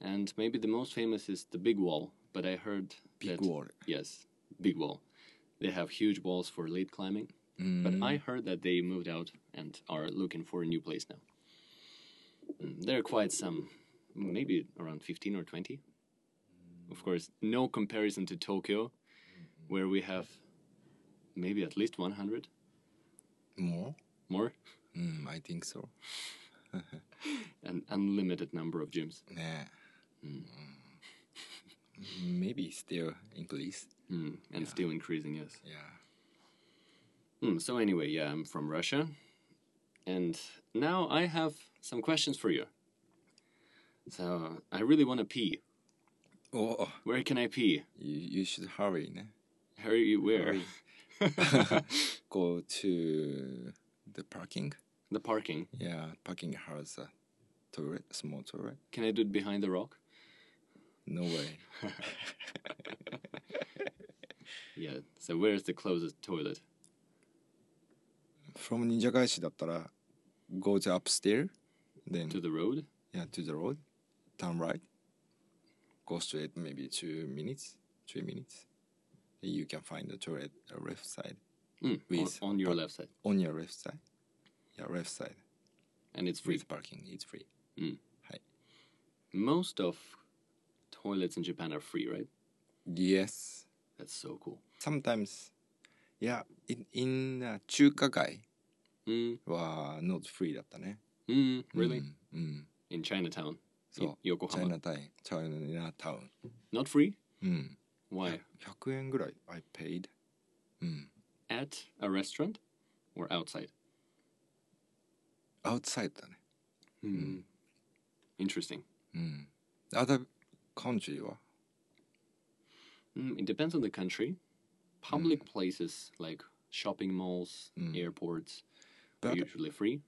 And maybe the most famous is the Big Wall. But I heard Big that, wall. Yes, Big Wall. They have huge walls for lead climbing. Mm. But mm-hmm. I heard that they moved out and are looking for a new place now. Mm, there are quite some, maybe around 15 or 20. Of course, no comparison to Tokyo, mm-hmm. where we have maybe at least 100. More? More? Mm, I think so. An unlimited number of gyms. Yeah. Mm. maybe still increase. Mm, and yeah. still increasing, yes. Yeah. Mm, so, anyway, yeah, I'm from Russia. And now I have some questions for you. So, I really want to pee. お Where can I pee? you, you should hurry ね。Hurry, where? Go to the parking. the parking. Yeah, parking has a toilet, small toilet. Can I do it behind the rock? No way. Yeah. So where's the closest toilet? From 忍者返しだったら go to upstairs, then To the road? yeah to the road, turn right, go straight maybe two minutes, three minutes. Then you can find the toilet uh, left side Mm, on, With on your par- left side. on your left side. Yeah, left side And it's free. with parking. It's free. Mm. Hi. Most of toilets in Japan are free, right? Yes That's so cool. sometimes yeah in, in、uh, 中華街 Mm, は not free だったね mm, really? うん、うん、 In Chinatown, そう I- Yokohama, チャイナタウンチャイナタウン not free. うん Why? 100円ぐらい I paid うん At a restaurant or outside? outside だね Mm. Interesting. うん other country は Mm, it depends on the country. Public places like shopping malls, Mm. airports are Usually free.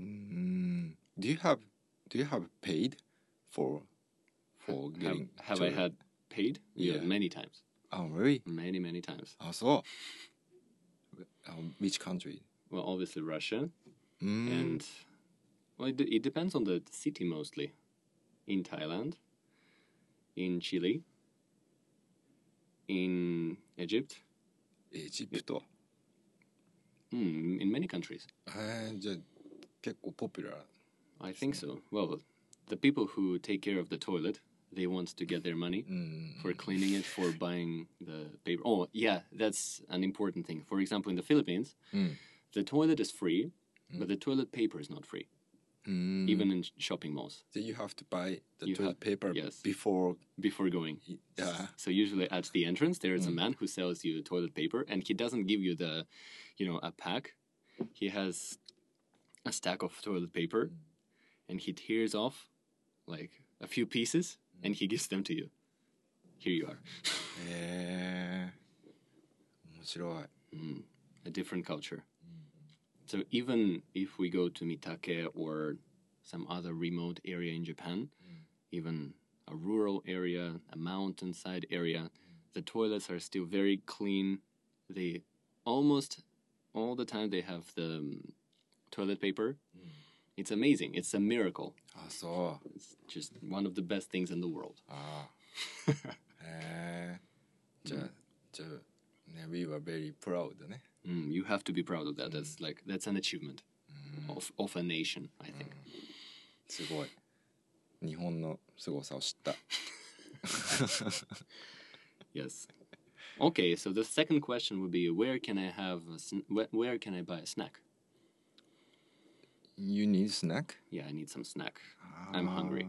Mm, do you have do you have paid for for getting? Have, I had paid? Yeah. yeah. many times. Oh, really? Many many times. Oh, so. Um, which country? Well, obviously Russia, mm. and well, it, it depends on the city mostly. In Thailand, in Chile, in Egypt. Egypt. mm, in many countries. えー、じゃあ結構ポピュラー I think so. Well, the people who take care of the toilet, they want to get their money うん for cleaning it, for buying the paper. Oh, yeah, that's an important thing. For example, in the Philippines, うん the toilet is free, but the toilet paper is not free, うーん even in shopping malls So you have to buy the You toilet have- paper yes. before before going. yeah So usually at the entrance there is a man who sells you toilet paper, and he doesn't give you the, you know, a pack. He has a stack of toilet paper, and he tears off like a few pieces, and he gives them to you. Here you are. へえ面白い Mm, a different culture. So even if we go to Mitake or some other remote area in Japan, even a rural area, a mountainside area, the toilets are still very clean. They almost all the time they have the um, toilet paper. It's amazing. It's a miracle. あそう It's just one of the best things in the world. ああへえじゃあじゃあ ね We were very proud ね Mm, you have to be proud of that. That's like that's an achievement of of a nation. I think. すごい日本の凄さを知った Yes. Okay, so the second question would be where can I have a sn- where, where can I buy a snack? You need snack? Yeah, I need some snack. I'm hungry.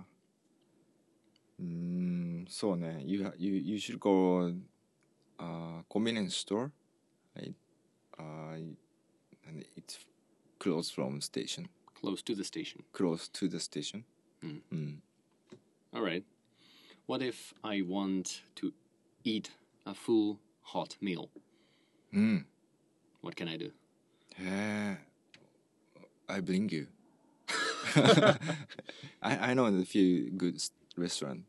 うーんそうね you, ha- you, you should go uh, convenience store. Right? Uh, and it's close from station. Close to the station. Close to the station. Mm. Mm. All right. What if I want to eat a full hot meal? Mm. What can I do? Uh, I bring you. I, I know a few good restaurants.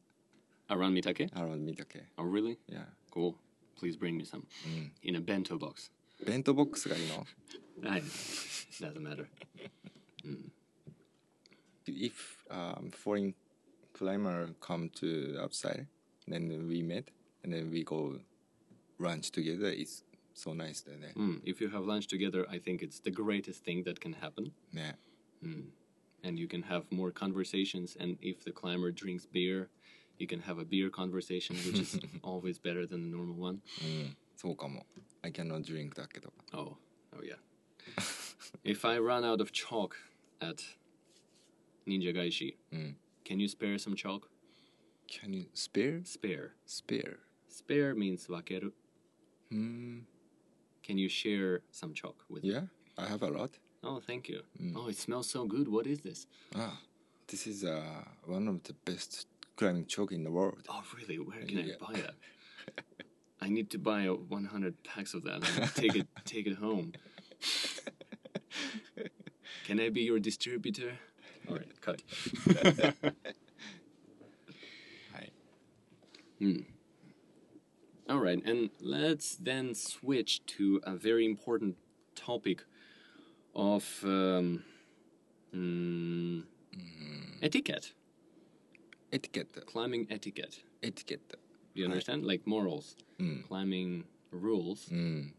Around Mitake? Around Mitake. Oh, really? Yeah. Cool Please bring me some in a bento box. 弁当ボックスがいいの I, doesn't matter. if um, foreign climber come to outside, then we met and then we go lunch together. It's so nice だよね。 Mm, if you have lunch together, I think it's the greatest thing that can happen. ね。 and you can have more conversations and if the climber drinks beer you can have a beer conversation which is always better than the normal one うん。そうかも。I cannot drink だけど。 oh oh yeah if i run out of chalk at ninja gaishi うん。 can you spare some chalk Can you spare? spare Spare. spare means wakeru うーん。 can you share some chalk with me Yeah, I have a lot. oh thank you oh it smells so good what is this Ah, this is uh, one of the best climbing chalk in the world. oh really? Where can Yeah. i buy that i need to buy uh, 100 packs of that and take it take it home. Can i be your distributor? All right cut. はい。all right and let's then switch to a very important topic of um, mm, etiquette Etiquette. Climbing etiquette. Etiquette. Do you understand? Like morals. Mm. Climbing rules. Mm.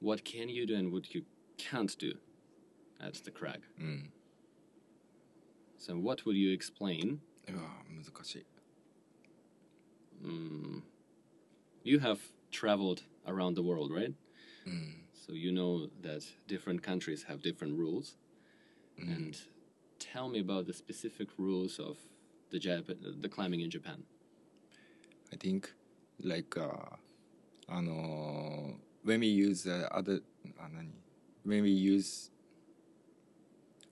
What can you do and what you can't do? That's the crag. Mm. So what would you explain? Ah, mm. You have traveled around the world, right? Mm. So you know that different countries have different rules. Mm. And tell me about the specific rules of the Jap- the climbing in Japan. I think like uh, あのー when we use uh, other あ何 when we use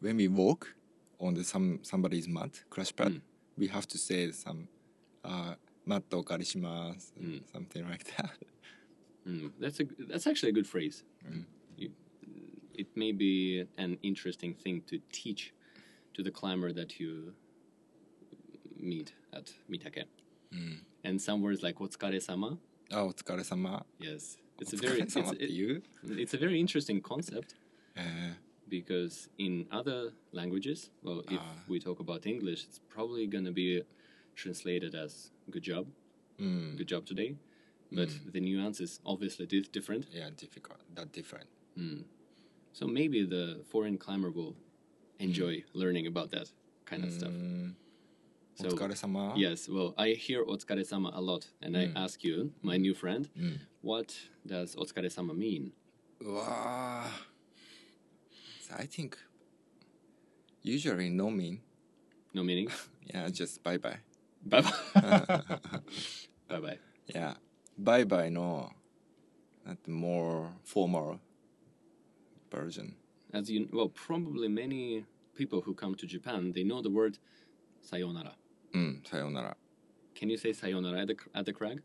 when we walk on the some somebody's mat crash pad、 Mm. we have to say some uh, マットお借りします、 Mm. something like that Mm, that's a that's actually a good phrase. You, it may be an interesting thing to teach to the climber that you meet at mitake. Mm. And some words like otsukare sama. Oh, otsukare sama. Yes. It's a very it's, it, it's a very interesting concept. Uh, because in other languages, well, if uh, we talk about English, it's probably going to be translated as good job, mm. good job today. But mm. the nuance is obviously different. Yeah, difficult, that different. Mm. So maybe the foreign climber will enjoy hmm. learning about that kind of stuff. Hmm. So, otsukaresama. Yes, well, I hear otsukaresama a lot, and mm. I ask you, my new friend, mm. what does otsukaresama mean? Wow. I think usually no mean. No meaning? yeah, just bye bye. Bye bye. bye bye. Yeah. Bye bye, no. at the more formal version. As you, well, probably many people who come to Japan, they know the word sayonara. うんさようなら Can you say sayonara at the at the crag?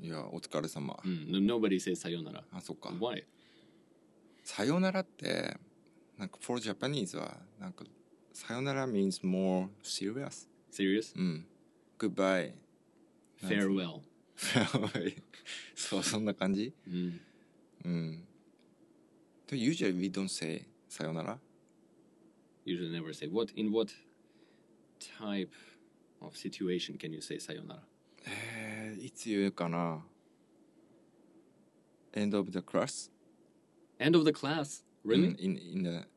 いやお疲れ様 Mm, no, nobody says sayonara. あそっか Why? さようならってなんか for Japanese はなんかさようなら means more serious Serious? うん goodbye Farewell. そうそんな感じ Mm. うん。で usually we don't say さよなら Usually never say what in what type of situation can you say sayonara? えー、いつ言うかな end of the class? End of the class. Really? うん in, in the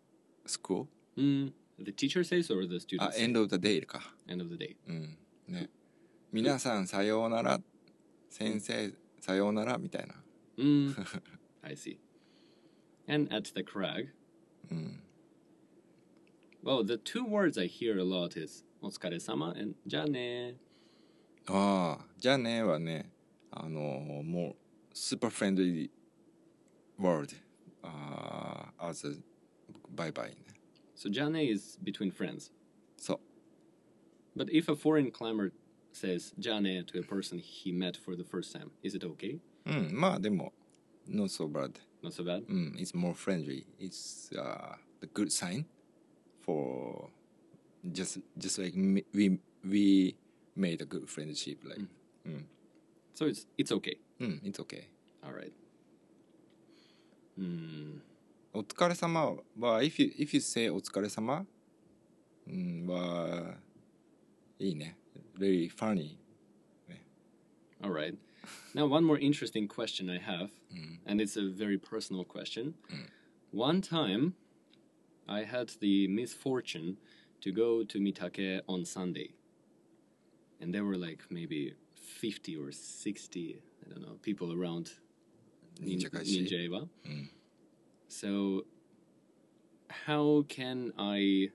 school? Mm. The teacher says or the あ student? say? end of the day か End of the day. うんね皆さんさようなら先生さようならみたいな Mm. I see. And at the crag, うん well, the two words I hear a lot is "otsukare-sama" and "jane." ああじゃあねはねあのもうスーパーフレンドリーワールドああ as a バイバイね So "jane" is between friends. そう But if a foreign climber says "jane" to a person he met for the first time, is it okay? うん、まあでも、not so bad. Not so bad. うん、it's more friendly. It's uh, the good sign for just just like me- we we made a good friendship. Like, うん、 So it's it's okay. うん、it's okay. All right. Hmm. お疲れ様は、if you, if you say お疲れ様、うん、は、いいね。very funny. All right. Now, one more interesting question I have, and it's a very personal question. One time, I had the misfortune to go to Mitake on Sunday, and there were like maybe 50 or 60, I don't know, people around Nin- Ninja Kaishi. Ninja Eva. So, how can I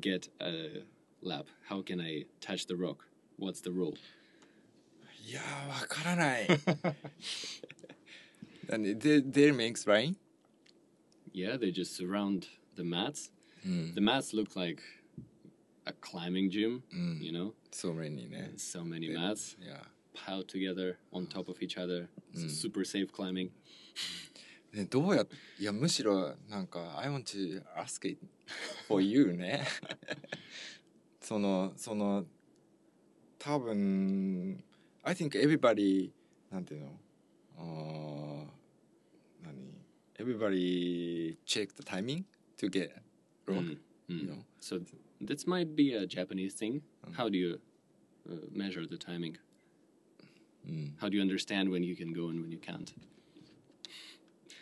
get a lap? How can I touch the rock? What's the rule? いやー、わからない。なんで、they, they makes rain? Yeah, they just surround the mats. The mats look like a climbing gym, you know? so many ね。 So many mats いや。 piled together on top of each other. It's super safe climbing. ね、どうやいやむしろなんか I want to ask it for you ねそのその多分 I think everybody なんていうのあー何 everybody check the timing to get rock、 Mm, mm. you know So th- This might be a Japanese thing. Mm. How do you uh, measure the timing? Mm. How do you understand when you can go and when you can't?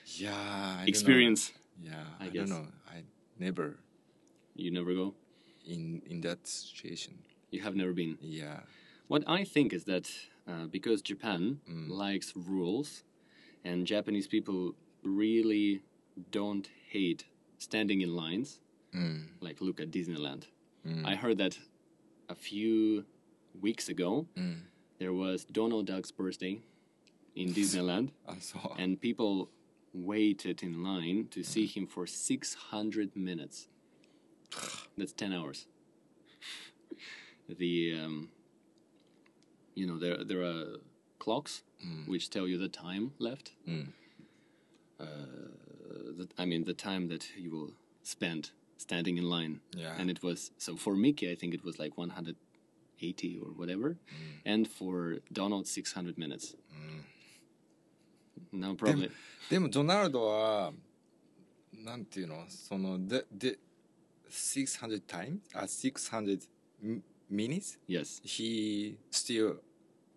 Yeah, I experience. Yeah, I, I don't know. I never. You never go. In in that situation. You have never been. Yeah. What I think is that uh, because Japan mm. likes rules, and Japanese people really don't hate standing in lines Mm. Like look at Disneyland. Mm. I heard that a few weeks ago. Mm. There was Donald Duck's birthday in Disneyland. and people waited in line to see mm. him for 600 minutes. That's 10 hours. The um, you know there there are clocks mm. which tell you the time left. Mm. Uh, the, I mean the time that you will spend standing in line. Yeah. And it was so for Mickey I think it was like 180 or whatever, and for Donald 600 minutes. No problem. でもドナルドはなんていうのそのでで600 times あ600 mi- minutes Yes. he still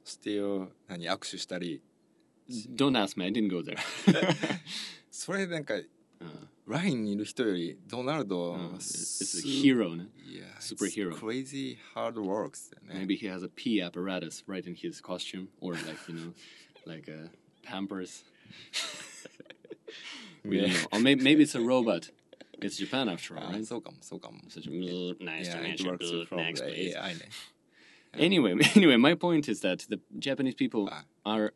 still 何握手したり Don't ask me. I didn't go there. それなんか Uh, ラインにいる人よりドナルド uh, は it's す a hero. no? Yeah, it's Superhero. crazy hard works だよね Maybe he has a pee apparatus right in his costume, or like you know, like a Pampers. we don't know. Or maybe, maybe it's a robot. It's Japan after all, あ right? そうかもそうかも Such a "Mm, nice to Yeah, it meet you. works mm, from Next, the please. AI ね Anyway, anyway, my point is that the Japanese people Ah. are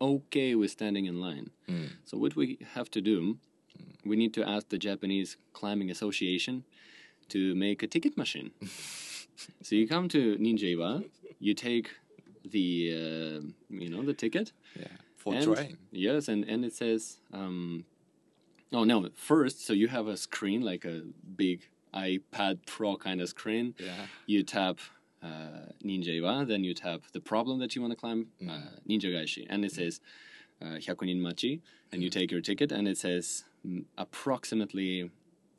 okay with standing in line. So what we have to do, we need to ask the Japanese Climbing Association to make a ticket machine. so you come to Ninjaiwa, you take the uh, you know the ticket. Yeah, for and, trying Yes, and and it says. Um, Oh no! First, so you have a screen like a big iPad Pro kind of screen Yeah. you tap uh, Ninja Iwa, then you tap the problem that you want to climb, uh, Ninja Gaishi, and it says uh, Hyakunin Machi, and you take your ticket, and it says mm, approximately,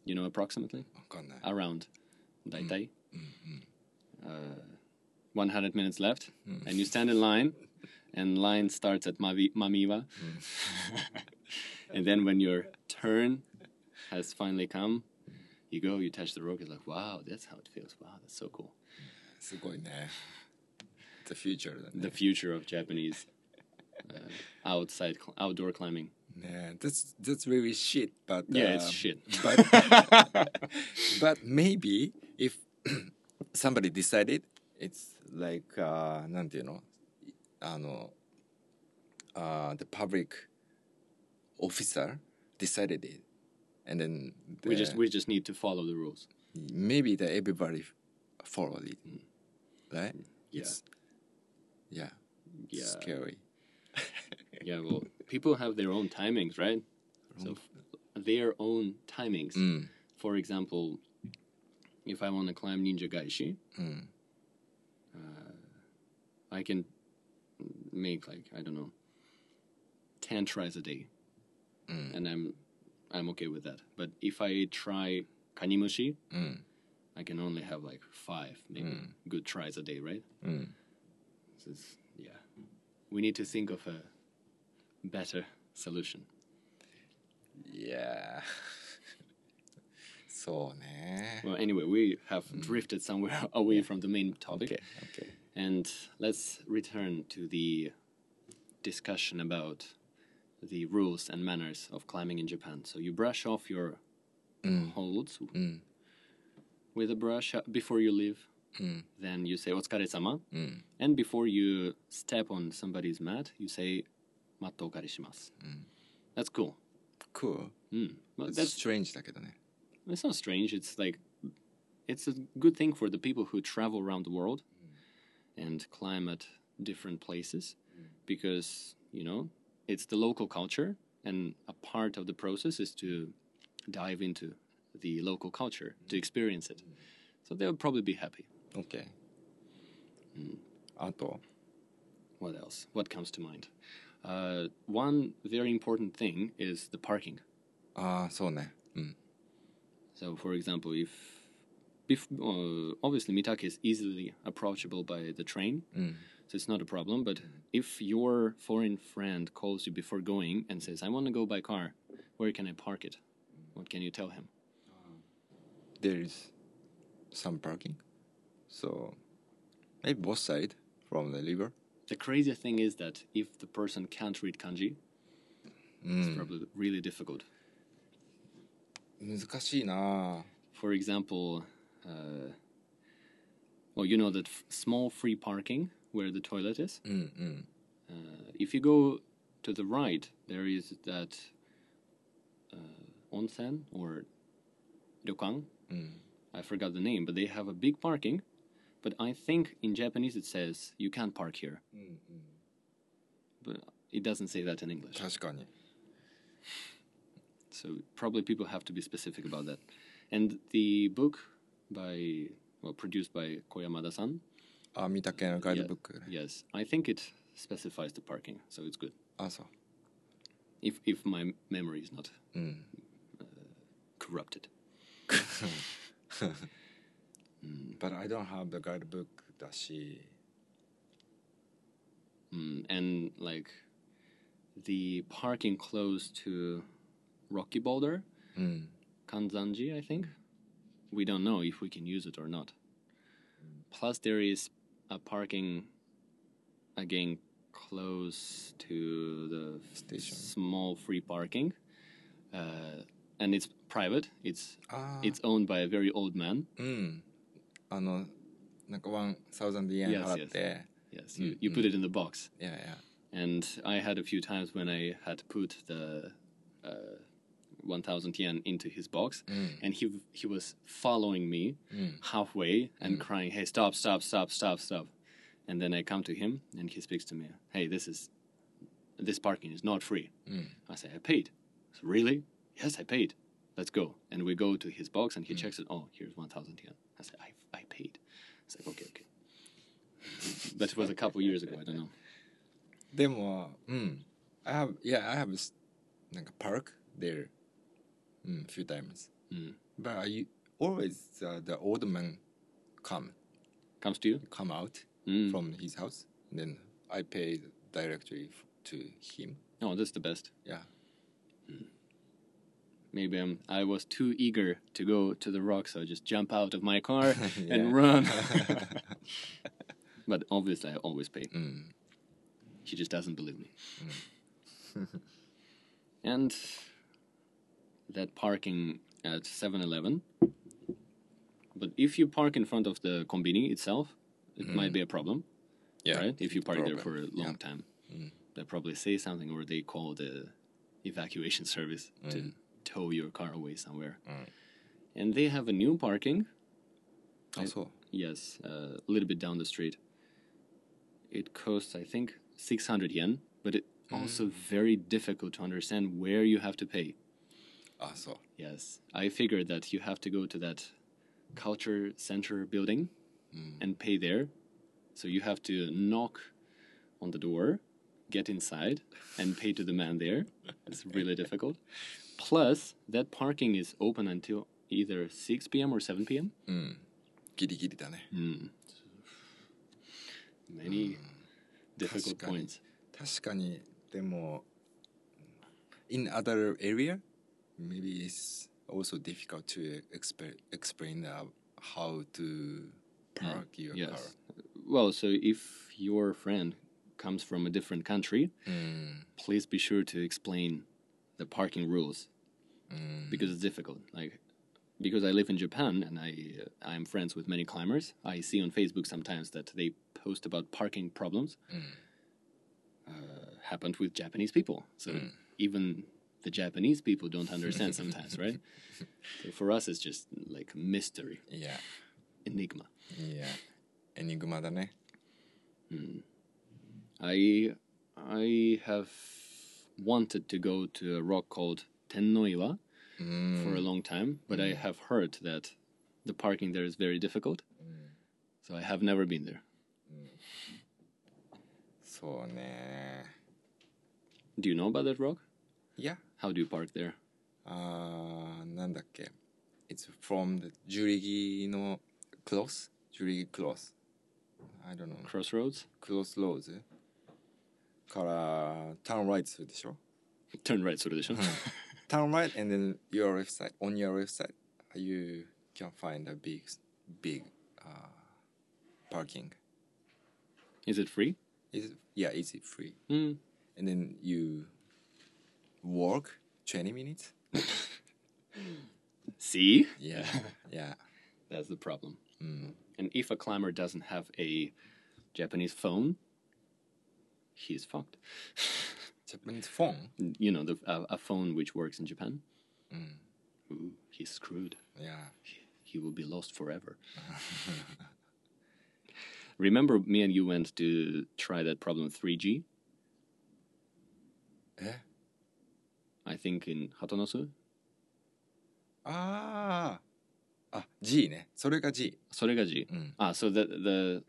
you know, approximately? Around. Daitai. day, mm. Mm, mm. Uh, 100 minutes left, mm. and you stand in line, and line starts at Mamiva. Mm. and then when your turn has finally come, you go, you touch the rope, you're like, wow, that's how it feels. Wow, that's so cool. It's The future. The eh? future of Japanese uh, outside, cl- outdoor climbing. ね That's that's really shit but Yeah, uh, it's shit. but but maybe if somebody decided it's like uh, なんていうのあの、uh, the public officer decided it and then We the- just we just need to follow the rules. maybe the everybody followed it right Yeah. It's- yeah Yeah. scary Yeah, well, people have their own timings, right? So mm. their own timings. Mm. For example, if I want to climb Ninja Gaishi, mm. uh, I can make like I don't know, ten tries a day, mm. and I'm I'm okay with that. But if I try Kanimushi, mm. I can only have like five maybe mm. good tries a day, right? So yeah, we need to think of a better solution. Yeah そうね Well, anyway, we have drifted somewhere away from the main topic. Okay okay And let's return to the discussion about the rules and manners of climbing in Japan. So you brush off your holds with a brush uh, before you leave. Then you say "otsukare-sama," and before you step on somebody's mat, you say "matto okarishimasu." That's cool. cool Mm. Well, It's that's strange だけどね it's not strange. It's like it's a good thing for the people who travel around the world and climb at different places because you know it's the local culture and a part of the process is to dive into the local culture to experience it. So they'll probably be happy. OK あと What else? What comes to mind? Uh, one very important thing is the parking. ああそうねうん So, for example, if, bef- uh, obviously Mitake is easily approachable by the train, so it's not a problem. But if your foreign friend calls you before going and says, "I want to go by car, where can I park it?" What can you tell him? there is some parking so maybe both side from the river The crazy thing is that if the person can't read kanji, it's probably really difficult. 難しいな For example, uh, well, you know that f- small free parking where the toilet is. うんうん。 Uh, if you go to the right, there is that uh, onsen or ryokan. うん。 I forgot the name, but they have a big parking. But I think in Japanese it says you can't park here. But it doesn't say that in English. 確かに。 So probably people have to be specific about that. And the book by well produced by Koyamada-san. あ、見た系のガイド yeah, ブックね。 yes, I think it specifies the parking, so it's good. あ、そう。 If if my memory is not うん。 corrupted. Mm, but I don't have the guidebook だし。Mm, and like the parking close to Rocky Boulder, mm. Kanzanji, I think. We don't know if we can use it or not. Plus, there is a parking again close to the station, small free parking, uh, and it's private. It's ah. it's owned by a very old man. Mm. あの、なんか1000円 Yes, 払って。 Yes, you, you put it in the box. いやいや。 And I had a few times when I had put the uh, 1000 yen into his box, and he he was following me halfway and crying, "Hey, stop, stop, stop, stop, stop!" And then I come to him, and he speaks to me, "Hey, this is this parking is not free." I say, "I paid." "So, really? Yes, I paid. Let's go. And we go to his box, and he checks it. Oh, here's 1000 yen. I say, "I I paid." It's like, okay, okay. That was a couple years ago. I don't know. でも、うん。I have, yeah, I have, s- なんか park there. うん、few times. Mm. But are you, always uh, the old man come, Comes to you? come out Mm. from his house. Then I pay directly f- to him. Oh, that's the best. Yeah. Maybe um, I was too eager to go to the rock, so I just jump out of my car and run. but obviously, I always pay. うん。He just doesn't believe me. and that parking at 7 Eleven. But if you park in front of the kombini itself, it might be a problem, Yeah. right? If you park there for a long Yeah. time, they probably say something or they call the evacuation service to tow your car away somewhere. Mm. And they have a new parking. Also. Yes, uh, a little bit down the street. It costs, I think, 600 yen, but it mm. also very difficult to understand where you have to pay. Also. Yes, I figured that you have to go to that culture center building mm. and pay there. So you have to knock on the door, get inside, and pay to the man there. It's really difficult. Plus, that parking is open until either 6 p.m. or 7 p.m. うん。ギリギリだね。 Many difficult 確かに points. 確かに、でも、in other area, maybe it's also difficult to explain, explain uh, how to park your Yes. car. Well, so if your friend comes from a different country, うん。 please be sure to explain the parking rules mm. because it's difficult. Like because I live in Japan and I uh, I'm friends with many climbers. I see on Facebook sometimes that they post about parking problems. Mm. Uh, happened with Japanese people. So mm. even the Japanese people don't understand sometimes, right? So for us, it's just like mystery. Yeah. Enigma. Yeah. Enigma だね. Mm. I I have wanted to go to a rock called Tennoiwa mm. for a mm. long time, but mm. I have heard that the parking there is very difficult. Mm. So I have never been there. Mm. So. Do you know about that rock? Yeah. How do you park there? Uh, あー、なんだっけ It's from the ジュリギの close? ジュリギ close. I don't know. Crossroads? Crossroads? Eh? からターンライトするでしょ Turn right, それでしょ? Turn right and then your left side. On your left side, you can find a big, big uh, parking. Is it free? Is it, yeah, is it free? Mm. And then you walk 20 minutes? See? Yeah, yeah. That's the problem. Mm. And if a climber doesn't have a Japanese phone, he's fucked. Japanese phone? You know, the, a, a phone which works in Japan. Mm. Ooh, he's screwed. Yeah. He, he will be lost forever. Remember, me and you went to try that problem 3G? え I think in Hatonosu. ああ。あ、G ね。それが G。それが G. うん。 Ah, so the,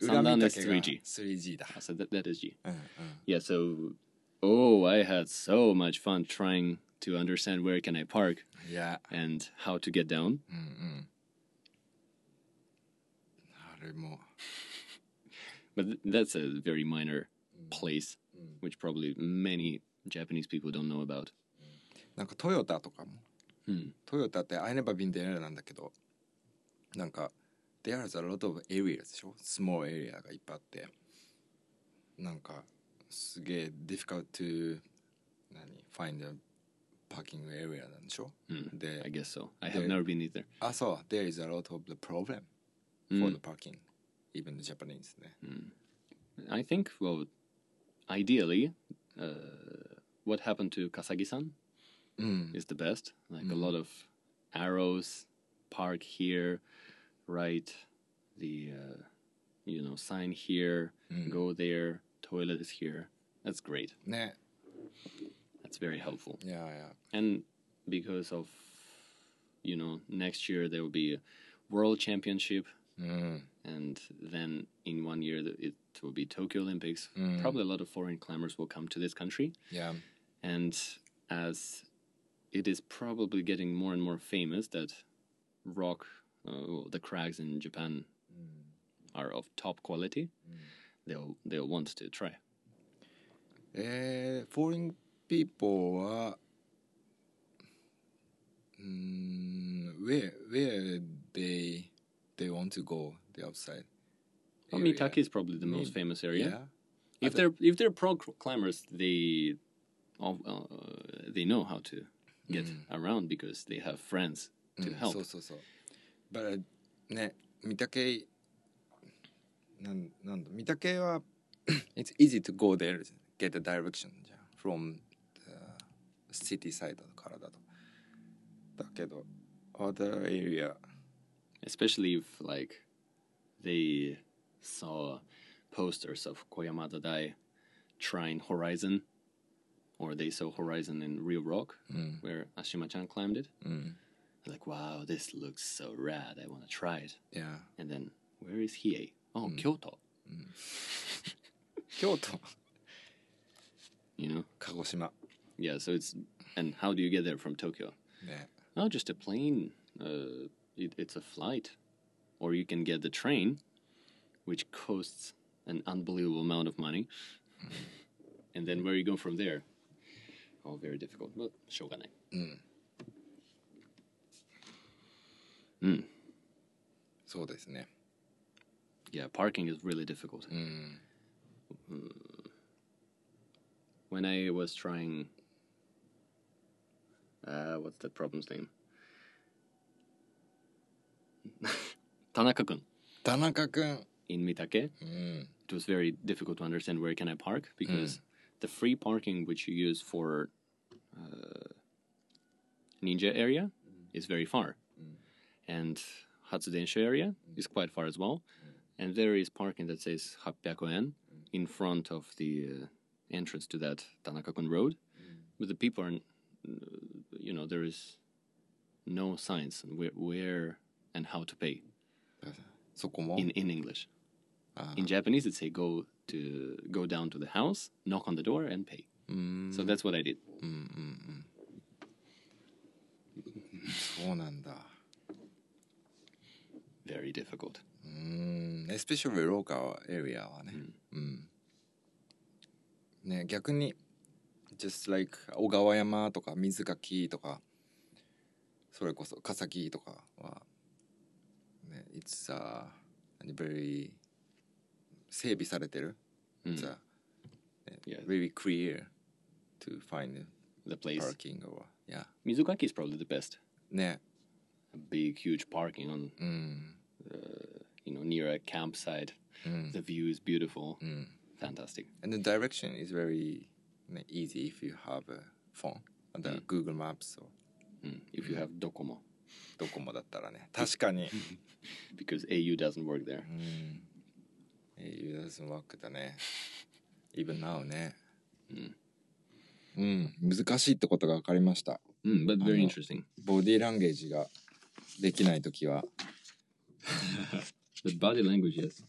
the 裏見 Sandan た is けが 3G. 3G だ。 Ah, so that, that is G. うんうん。 Yeah, so oh, I had so much fun trying to understand where can I park いや。 and how to get down. うんうん。あれも。 But th- that's a very minor place, うん which probably many Japanese people don't know about. なんかトヨタとかも。 Hmm. トヨタって I never been there なんだけど、 なんか、there's a lot of areas でしょ ?small area がいっぱいあって。なんか、すげえ difficult to 何 find a parking area なんでしょ Hmm. で I、guess so. I There- have never been either. あ、そう、there is a lot of the problem for Mm. the parking. Even the Japanese ね。 I think, well, ideally, uh, what happened to Kasagi-san うん。 is the best. Like a Mm. lot of arrows, park here, write the uh, you know sign here, mm. go there, toilet is here. That's great. Nah. That's very helpful. Yeah, yeah. And because of you know next year there will be a world championship mm. and then in one year it will be tokyo olympics mm. probably a lot of foreign climbers will come to this country yeah and as it is probably getting more and more famous that rock uh, the crags in Japan mm. are of top quality, mm. they'll they'll want to try. Eh, foreign people are mm, where they they want to go the outside. Well, Mitake is probably the most famous area. Yeah. If they're if they're pro climbers, they uh, they know how to get mm. around because they have friends to mm, help. So so so. だからね御嶽なんなんだ御嶽は It's easy to go there get the direction じゃん from the city side からだとだけど other area especially if like they saw posters of Koyamada Dai trying Horizon or they saw Horizon in Reel Rock mm. where Ashima-chan climbed it mm Like, wow, this looks so rad. I want to try it. いや、 And then, where is Hiei? Oh, Kyoto. 京都、 You know? 鹿児島。 Yeah. So it's and how do you get there from Tokyo? ね。 Oh, just a plane. Uh, it, it's a flight, or you can get the train, which costs an unbelievable amount of money. and then where you go from there? Oh, very difficult. But しょうがない。そ Mm. So Yeah, parking is really difficult. Mm. Mm. When I was trying, uh, what's the problem's name? Tanaka-kun. Tanaka-kun. In Mitake, mm. it was very difficult to understand where can I park because mm. the free parking which you use for uh, ninja area mm. is very far and Hatsudensho area is quite far as well, and there is parking that says 800 yen in front of the uh, entrance to that Tanaka-kun road, but the people are, uh, you know, there is no signs on where, where and how to pay そこも in, in English. Ah. In Japanese, it say go to go down to the house, knock on the door, and pay. うーん So that's what I did. そうなんだ Very difficult. うーん especially local area はねうん、ね逆に just like 小川山とか水垣とかそれこそ笠木とかはね it's a very 整備されてる Mm. It's uh, Yeah. really clear to find The place. parking or yeah Mizukaki is probably the best. ね A big, huge parking on, うん you know, near a campsite. うん The view is beautiful. うん Fantastic. And the direction is very ね easy if you have a phone the Google Maps or Mm. If you have Docomo, ドコモだったらね確かに because AU doesn't work there. うん au doesn't work だね even now ねうん難しいってことが分かりました Mm, but very interesting. ボディーランゲージができない時は But body language, yes.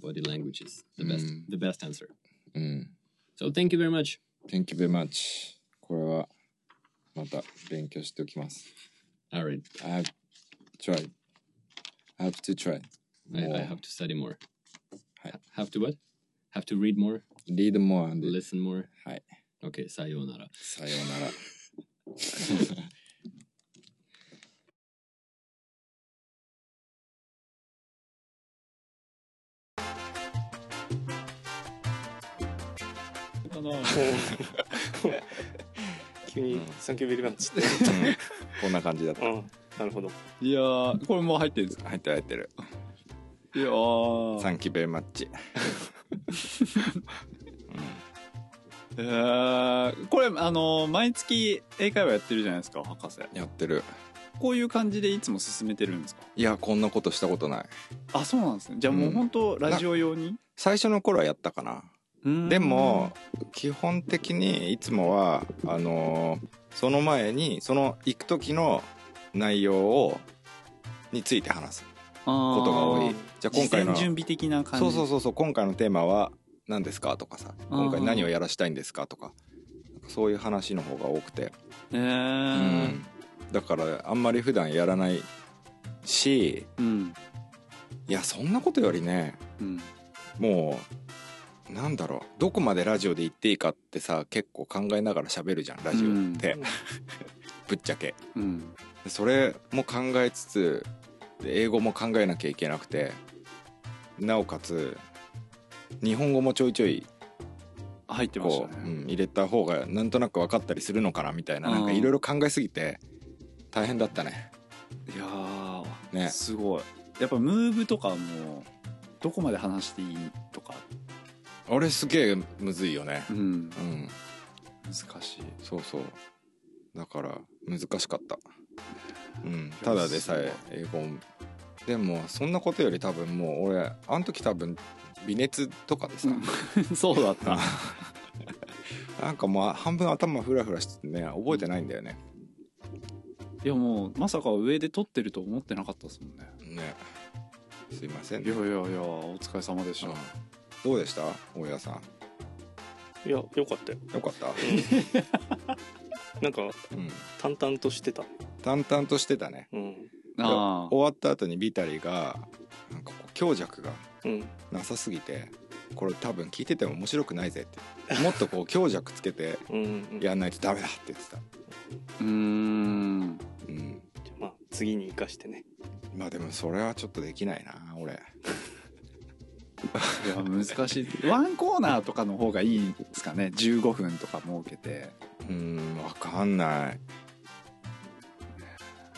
Body language is the best, Mm. the best answer. うん So thank you very much. Thank you very much これはまた勉強しておきます All right, I have tried I have to try I, I もう have to study more. Hi. Ha- Have to what? Have to read more, read more and listen more. はい Okay, sayonara. さようならかな 急にサンキューベリーマッチって。うん。こんな感じだった。うん。なるほど。いやーこれもう入ってる。んですか入ってる入ってる。いやー。サンキューベリーマッチ。えー、これあの毎月英会話やってるじゃないですか博士。やってる。こういう感じでいつも進めてるんですか？いやこんなことしたことない。あそうなんですね。じゃあもう本当ラジオ用に、最初の頃はやったかな。うんでも基本的にいつもはあのーその前にその行く時の内容をについて話すこことが多い。じゃあ今回の準備的な感じ。そうそうそうそう今回のテーマは何ですかとかさ今回何をやらしたいんですかとかそういう話の方が多くて、へえうーん。だからあんまり普段やらないしうん。いやそんなことよりねうん。もうなんだろう。どこまでラジオで言っていいかってさ結構考えながら喋るじゃんラジオって、うん。ぶっちゃけ。うん。それも考えつつで英語も考えなきゃいけなくてなおかつ日本語もちょいちょい入ってましね。うん入れた方がなんとなく分かったりするのかなみたいななんかうんいろいろ考えすぎて大変だったね。いやーね。すごい。やっぱムーブとかもどこまで話していいとか俺すげえむずいよね。うん。うん。難しい。そうそう。だから難しかった。うん。ただでさえ英語も。でもそんなことより多分もう俺あの時多分微熱とかでさ、そうだった。なんかもう半分頭フラフラしててね覚えてないんだよね。いやもうまさか上で撮ってると思ってなかったですもんね。ね。すいません。いやいやいやお疲れ様でした、うんどうでした？大家さんいや、よかったよ。よかった？なんか、うん淡々としてた。淡々としてたねうん。あ終わった後にビタリがなんかこう強弱がうん。なさすぎてこれ多分聞いてても面白くないぜってもっとこう強弱つけてうん。やんないとダメだって言ってたあうーんうんじゃあまあ、次に生かしてね。まあでもそれはちょっとできないな俺いや難しい。ワンコーナーとかの方がいいですかね。15分とか設けて。うんわかんない。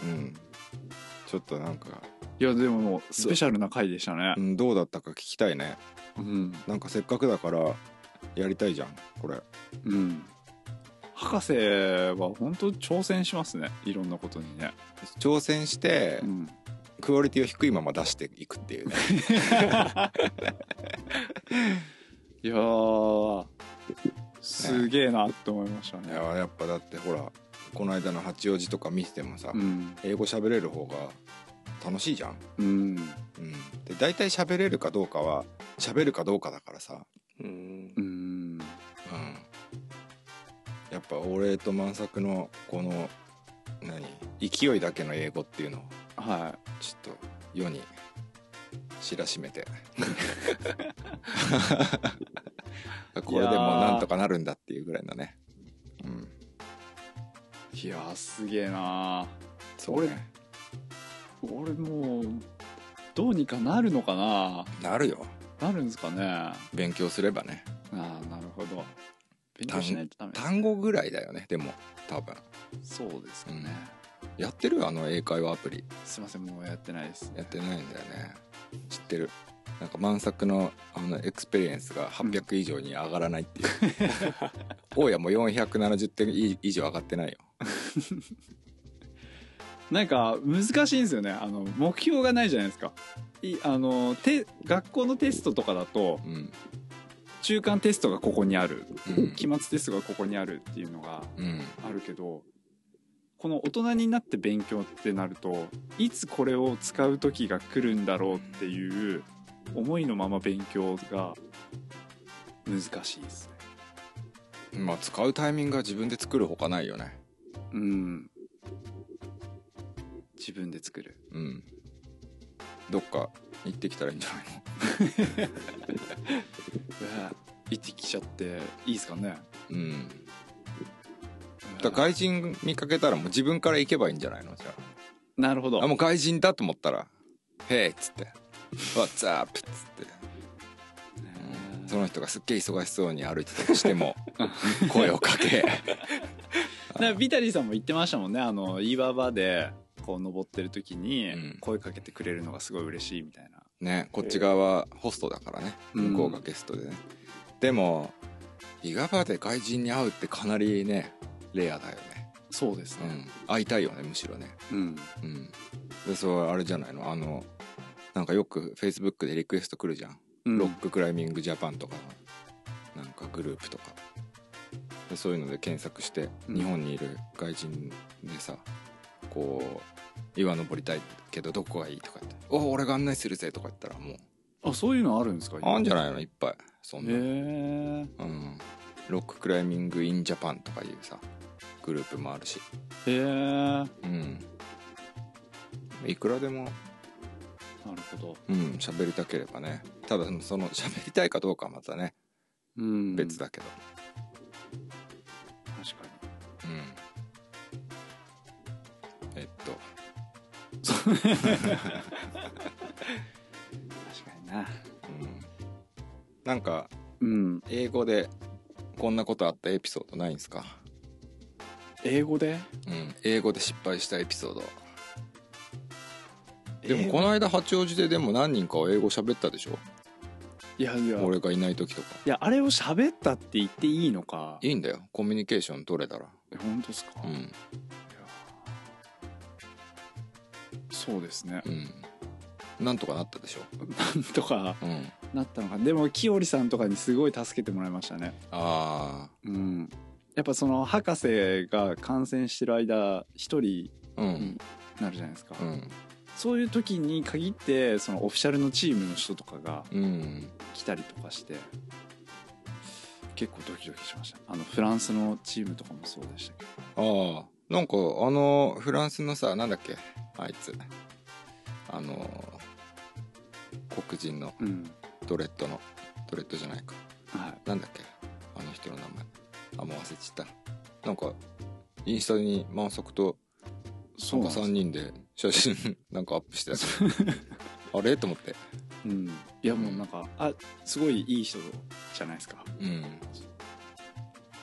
うん。ちょっとなんか、いやでももうスペシャルな回でしたね。うん、どうだったか聞きたいね。うん。なんかせっかくだからやりたいじゃんこれ。うん。博士は本当挑戦しますね。いろんなことにね、挑戦してうん、クオリティを低いまま出していくっていうね。いやーすげえなって思いましたね。いややっぱだってほらこの間の八王子とか見ててもさ、うん。英語喋れる方が楽しいじゃん、うん。うん、で大体喋れるかどうかは喋るかどうかだからさ、うん。う。ん。うん、やっぱ俺と万作のこの何勢いだけの英語っていうのをはちょっと世に知らしめて。これでもなんとかなるんだっていうぐらいのね。うん。いいやーすげえなそうね。俺もうどうにかなるのかな。なるよ。なるんですかね。あ勉強すればね。あなるほど。勉強しないとダメね。単語ぐらいだよねでも多分。そうですかね、やってる？あの英会話アプリ。すいませんもうやってないです。やってないんだよね。知ってる。なんか満作のあのエクスペリエンスが800以上に上がらないっていう。大家も470点以以上上がってないよ。なんか難しいんですよね。あの目標がないじゃないですか。いあのて学校のテストとかだとうん。中間テストがここにある。うん。期末テストがここにあるっていうのがうん。あるけどこの大人になって勉強ってなるといつこれを使う時が来るんだろうっていう思いのまま勉強が難しいですね。まあ使うタイミングは自分で作るほかないよね。うん。自分で作る。うん。どっか行ってきたらいいんじゃないの？行ってきちゃっていいですかね。うんだから外人見かけたらもう自分から行けばいいんじゃないの？じゃなるほど。ああもう外人だと思ったら「へい」っつって「What's up?」っつって。その人がすっげえ忙しそうに歩いてたとしても 声をかけ。だからビタリーさんも言ってましたもんね。あの岩場でこう登ってる時にうん。声かけてくれるのがすごい嬉しいみたいな、ねこっち側はホストだからね。うん。向こうがゲストでね、でも岩場で外人に会うってかなりねレアだよね。そうですね。うん。会いたいよねむしろね。うん。うん。でそうあれじゃないの？あのなんかよくフェイスブックでリクエスト来るじゃん、うん。ロッククライミングジャパンとかのなんかグループとか。でそういうので検索して、うん。日本にいる外人でさこう岩登りたいけどどこがいいとか言って「おお俺が案内するぜ」とか言ったらもう。あそういうのあるんですか？あんじゃいないの？いっぱい。そんへな、えうん、ロッククライミングインジャパンとかいうさグループもあるし。へえなうん。いくらでも。るほど、うん喋りたければね。ただその喋りたいかどうかはまたね。うん、別だけど。確かうん、えっと。に確かにな。うん。なんかうん。英語でこんなことあったエピソードないんですか？英語で？うん。英語で失敗したエピソード。でもこの間八王子ででも何人かは英語喋ったでしょ？いやいや。俺がいない時とか。いやあれを喋ったって言っていいのか。いいんだよ。コミュニケーション取れたら。え本当ですか、うん。そうですね。うん。なんとかなったでしょ？なんとかうん。なったのか。でもきよりさんとかにすごい助けてもらいましたね。あうんやっぱその博士が感染してる間一人になるじゃないですか、うん。そういう時に限ってそのオフィシャルのチームの人とかがうん。来たりとかして結構ドキドキしました。あのフランスのチームとかもそうでしたけど。ああ。なんかあのフランスのさなんだっけ？あいつ。あの黒人の。うん。ドレッドの。ドレッドじゃないか。はい。なんだっけ？あの人の名前あもう忘れちゃった。なんかインスタに満足と3そうなんです。人で写真 なんかアップしてた あれ？と思って。うん。いやもうなんかあすごいいい人じゃないですか。うん。い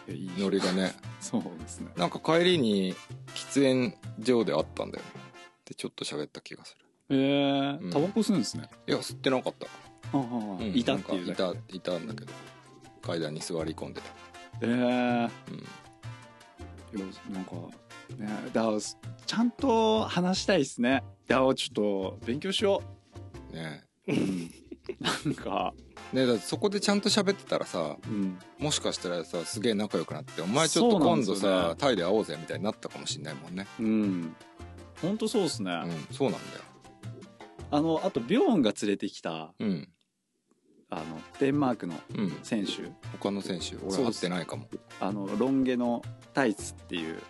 やいノリがね。そうですね。なんか帰りに喫煙所で会ったんだよね。でちょっと喋った気がする。へえうん。タバコ吸うんですね。いや吸ってなかった、ああうんいたっていういたいたんだけど。階段に座り込んでたへえうん。いやなんかねだちゃんと話したいですね。いやちょっと勉強しよね。う、うん、なんか。ねだそこでちゃんと喋ってたらさうん。もしかしたらさすげえ仲良くなってお前ちょっと今度ですよね。さ、タイで会おうぜみたいになったかもしんないもんね。うん。本当そうっすね、うんそうなんだよ。あのあとビョーンが連れてきたうんあのデンマークのうん。選手。他の選手俺会ってないかも。あのロン毛のタイツっていう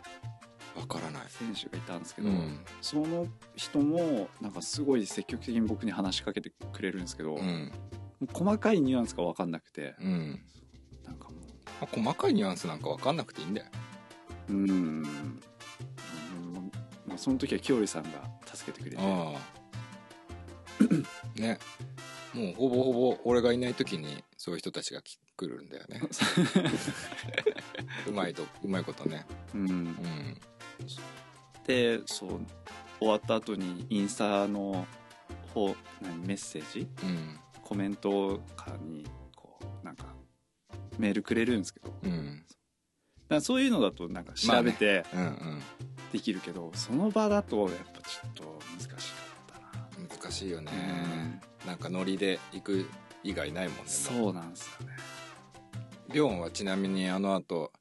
わからない。選手がいたんですけど、うん。その人もなんかすごい積極的に僕に話しかけてくれるんですけど、うん。細かいニュアンスが分かんなくてうん。なんかもまあ細かいニュアンスなんかわかんなくていいんだよ。ううん。うん。まあ、その時はきよりさんが助けてくれて。ああ。ねもうほぼほぼ俺がいない時にそういう人たちがき来るんだよね。うまいとうまいことね。うん。うん。でそう終わった後にインスタの方何メッセージ？うん。コメントかにこうなんかメールくれるんですけど。うん。らそういうのだとなんか調べてうんうん。できるけど、その場だとやっぱちょっと難しいよね。なんかノリで行く以外ないもんねそうなんですよね。ビョンはちなみにあの後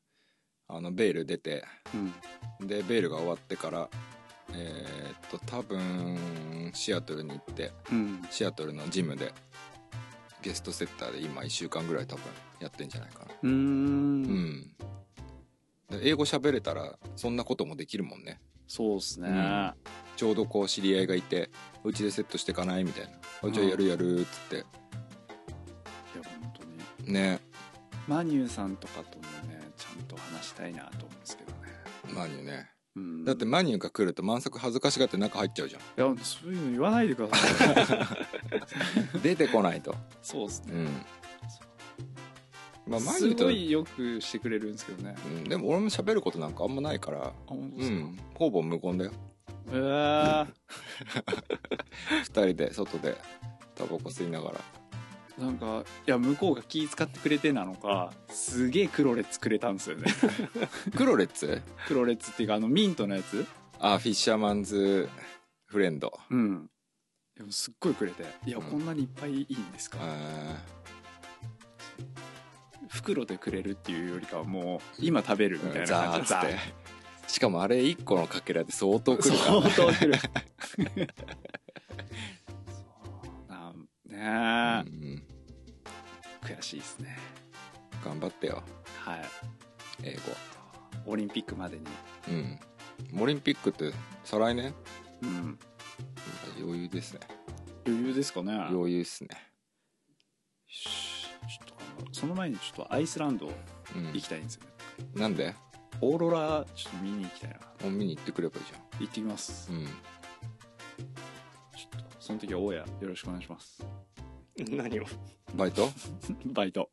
あのベール出てうん。でベールが終わってからえーっと多分シアトルに行ってうん。シアトルのジムでゲストセッターで今1週間ぐらい多分やってんじゃないかな。うーん。英語喋れたらそんなこともできるもんね。そうっすね、うん。ちょうどこう知り合いがいてうちでセットしてかないみたいな「あじゃあやるやる」っつって。いや本当にね。マニューさんとかともねちゃんと話したいなと思うんですけどね、マニューね。うん、だってマニューが来ると満足恥ずかしがって中入っちゃうじゃいやそういうの言わないでください。ん 出てこないと。そうですね、うん。まあマニすューとごいよくしてくれるんですけどね。うん、でも俺も喋ることなんかあんまないから。あ本当ですか、うん。ほぼ無言だよえー。二人で外でタバコ吸いながら。なんかいや向こうが気使ってくれてなのかすげえクロレッツくれたんですよね。クロレッツ？クロレッツっていうかあのミントのやつ？あフィッシャーマンズフレンド。うん。でもすっごいくれて。いや、うんこんなにいっぱいいいんですか。あ袋でくれるっていうよりかはもう今食べるみたいなザー感じでッつってしかもあれ1個のかけらで相当くるから。相当くる。そうなんねうんえ、悔しいですね。頑張ってよ。はい。英オリンピックまでに。語うん。オリンピックって再来年？うん。余裕ですね。余裕ですかね。余裕っすね。し。ちょっとその前にちょっとアイスランドうん。行きたいんですよね、なんで？オーロラちょっと見に行きたいな。もう見に行ってくればいいじ行ってきます、ゃんうん。ちょっとその時は大家よろしくお願いします。何を？バイト？バイト。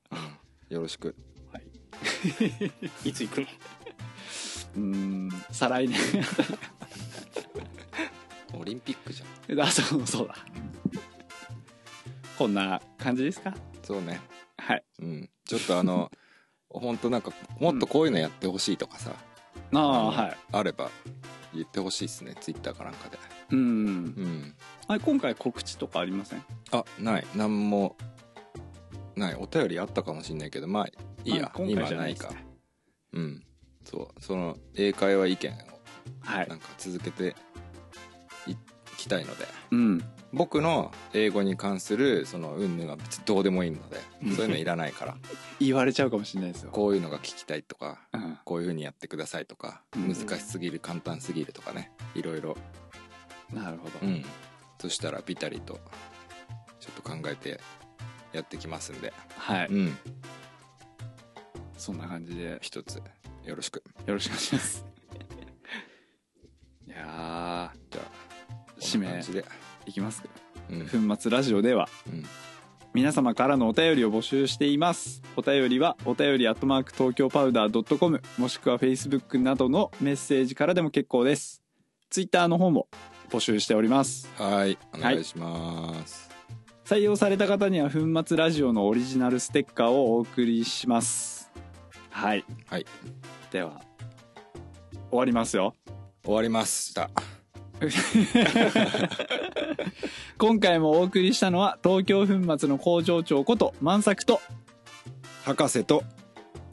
よろしく。はい。いつ行くの？うーん再来年。オリンピックじゃん。あそうそうだ。こんな感じですか？そうね。はい。うん。ちょっとあの本当なんかもっとこういうのやってほしいとかさ、ああのはい。あれば言ってほしいですねツイッターかなんかで。うんうん。あれ今回告知とかありません？あない。なんもない。お便りあったかもしんないけどまあいいや。まあ今今回じゃないかないですねうん。そう。その英会話意見をはい。なんか続けていきたいので。うん僕の英語に関するその云々は別にどうでもいいのでうん。そういうのいらないから。言われちゃうかもしれないですよ。こういうのが聞きたいとかうん。こういうふうにやってくださいとかうん。難しすぎる簡単すぎるとかねいろいろ。なるほど、うん。そしたらビタリとちょっと考えてやってきますんで。はい、うん。そんな感じで。よ一つ。よろしく。ろしくお願いします。いやじゃあー締め。感じでいきます。うん。粉末ラジオではうん。皆様からのお便りを募集しています。お便りはお便りアットマーク東京パウダー .com もしくは Facebook などのメッセージからでも結構です。ツイッターの方も募集しております。はい。お願いします、採用された方には粉末ラジオのオリジナルステッカーをお送りします。はい。はい。では終わりますよ。終わりました 今回もお送りしたのは東京粉末の工場長こと万作と博士と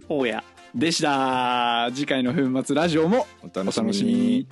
大家。でした。次回の粉末ラジオもおお楽しみに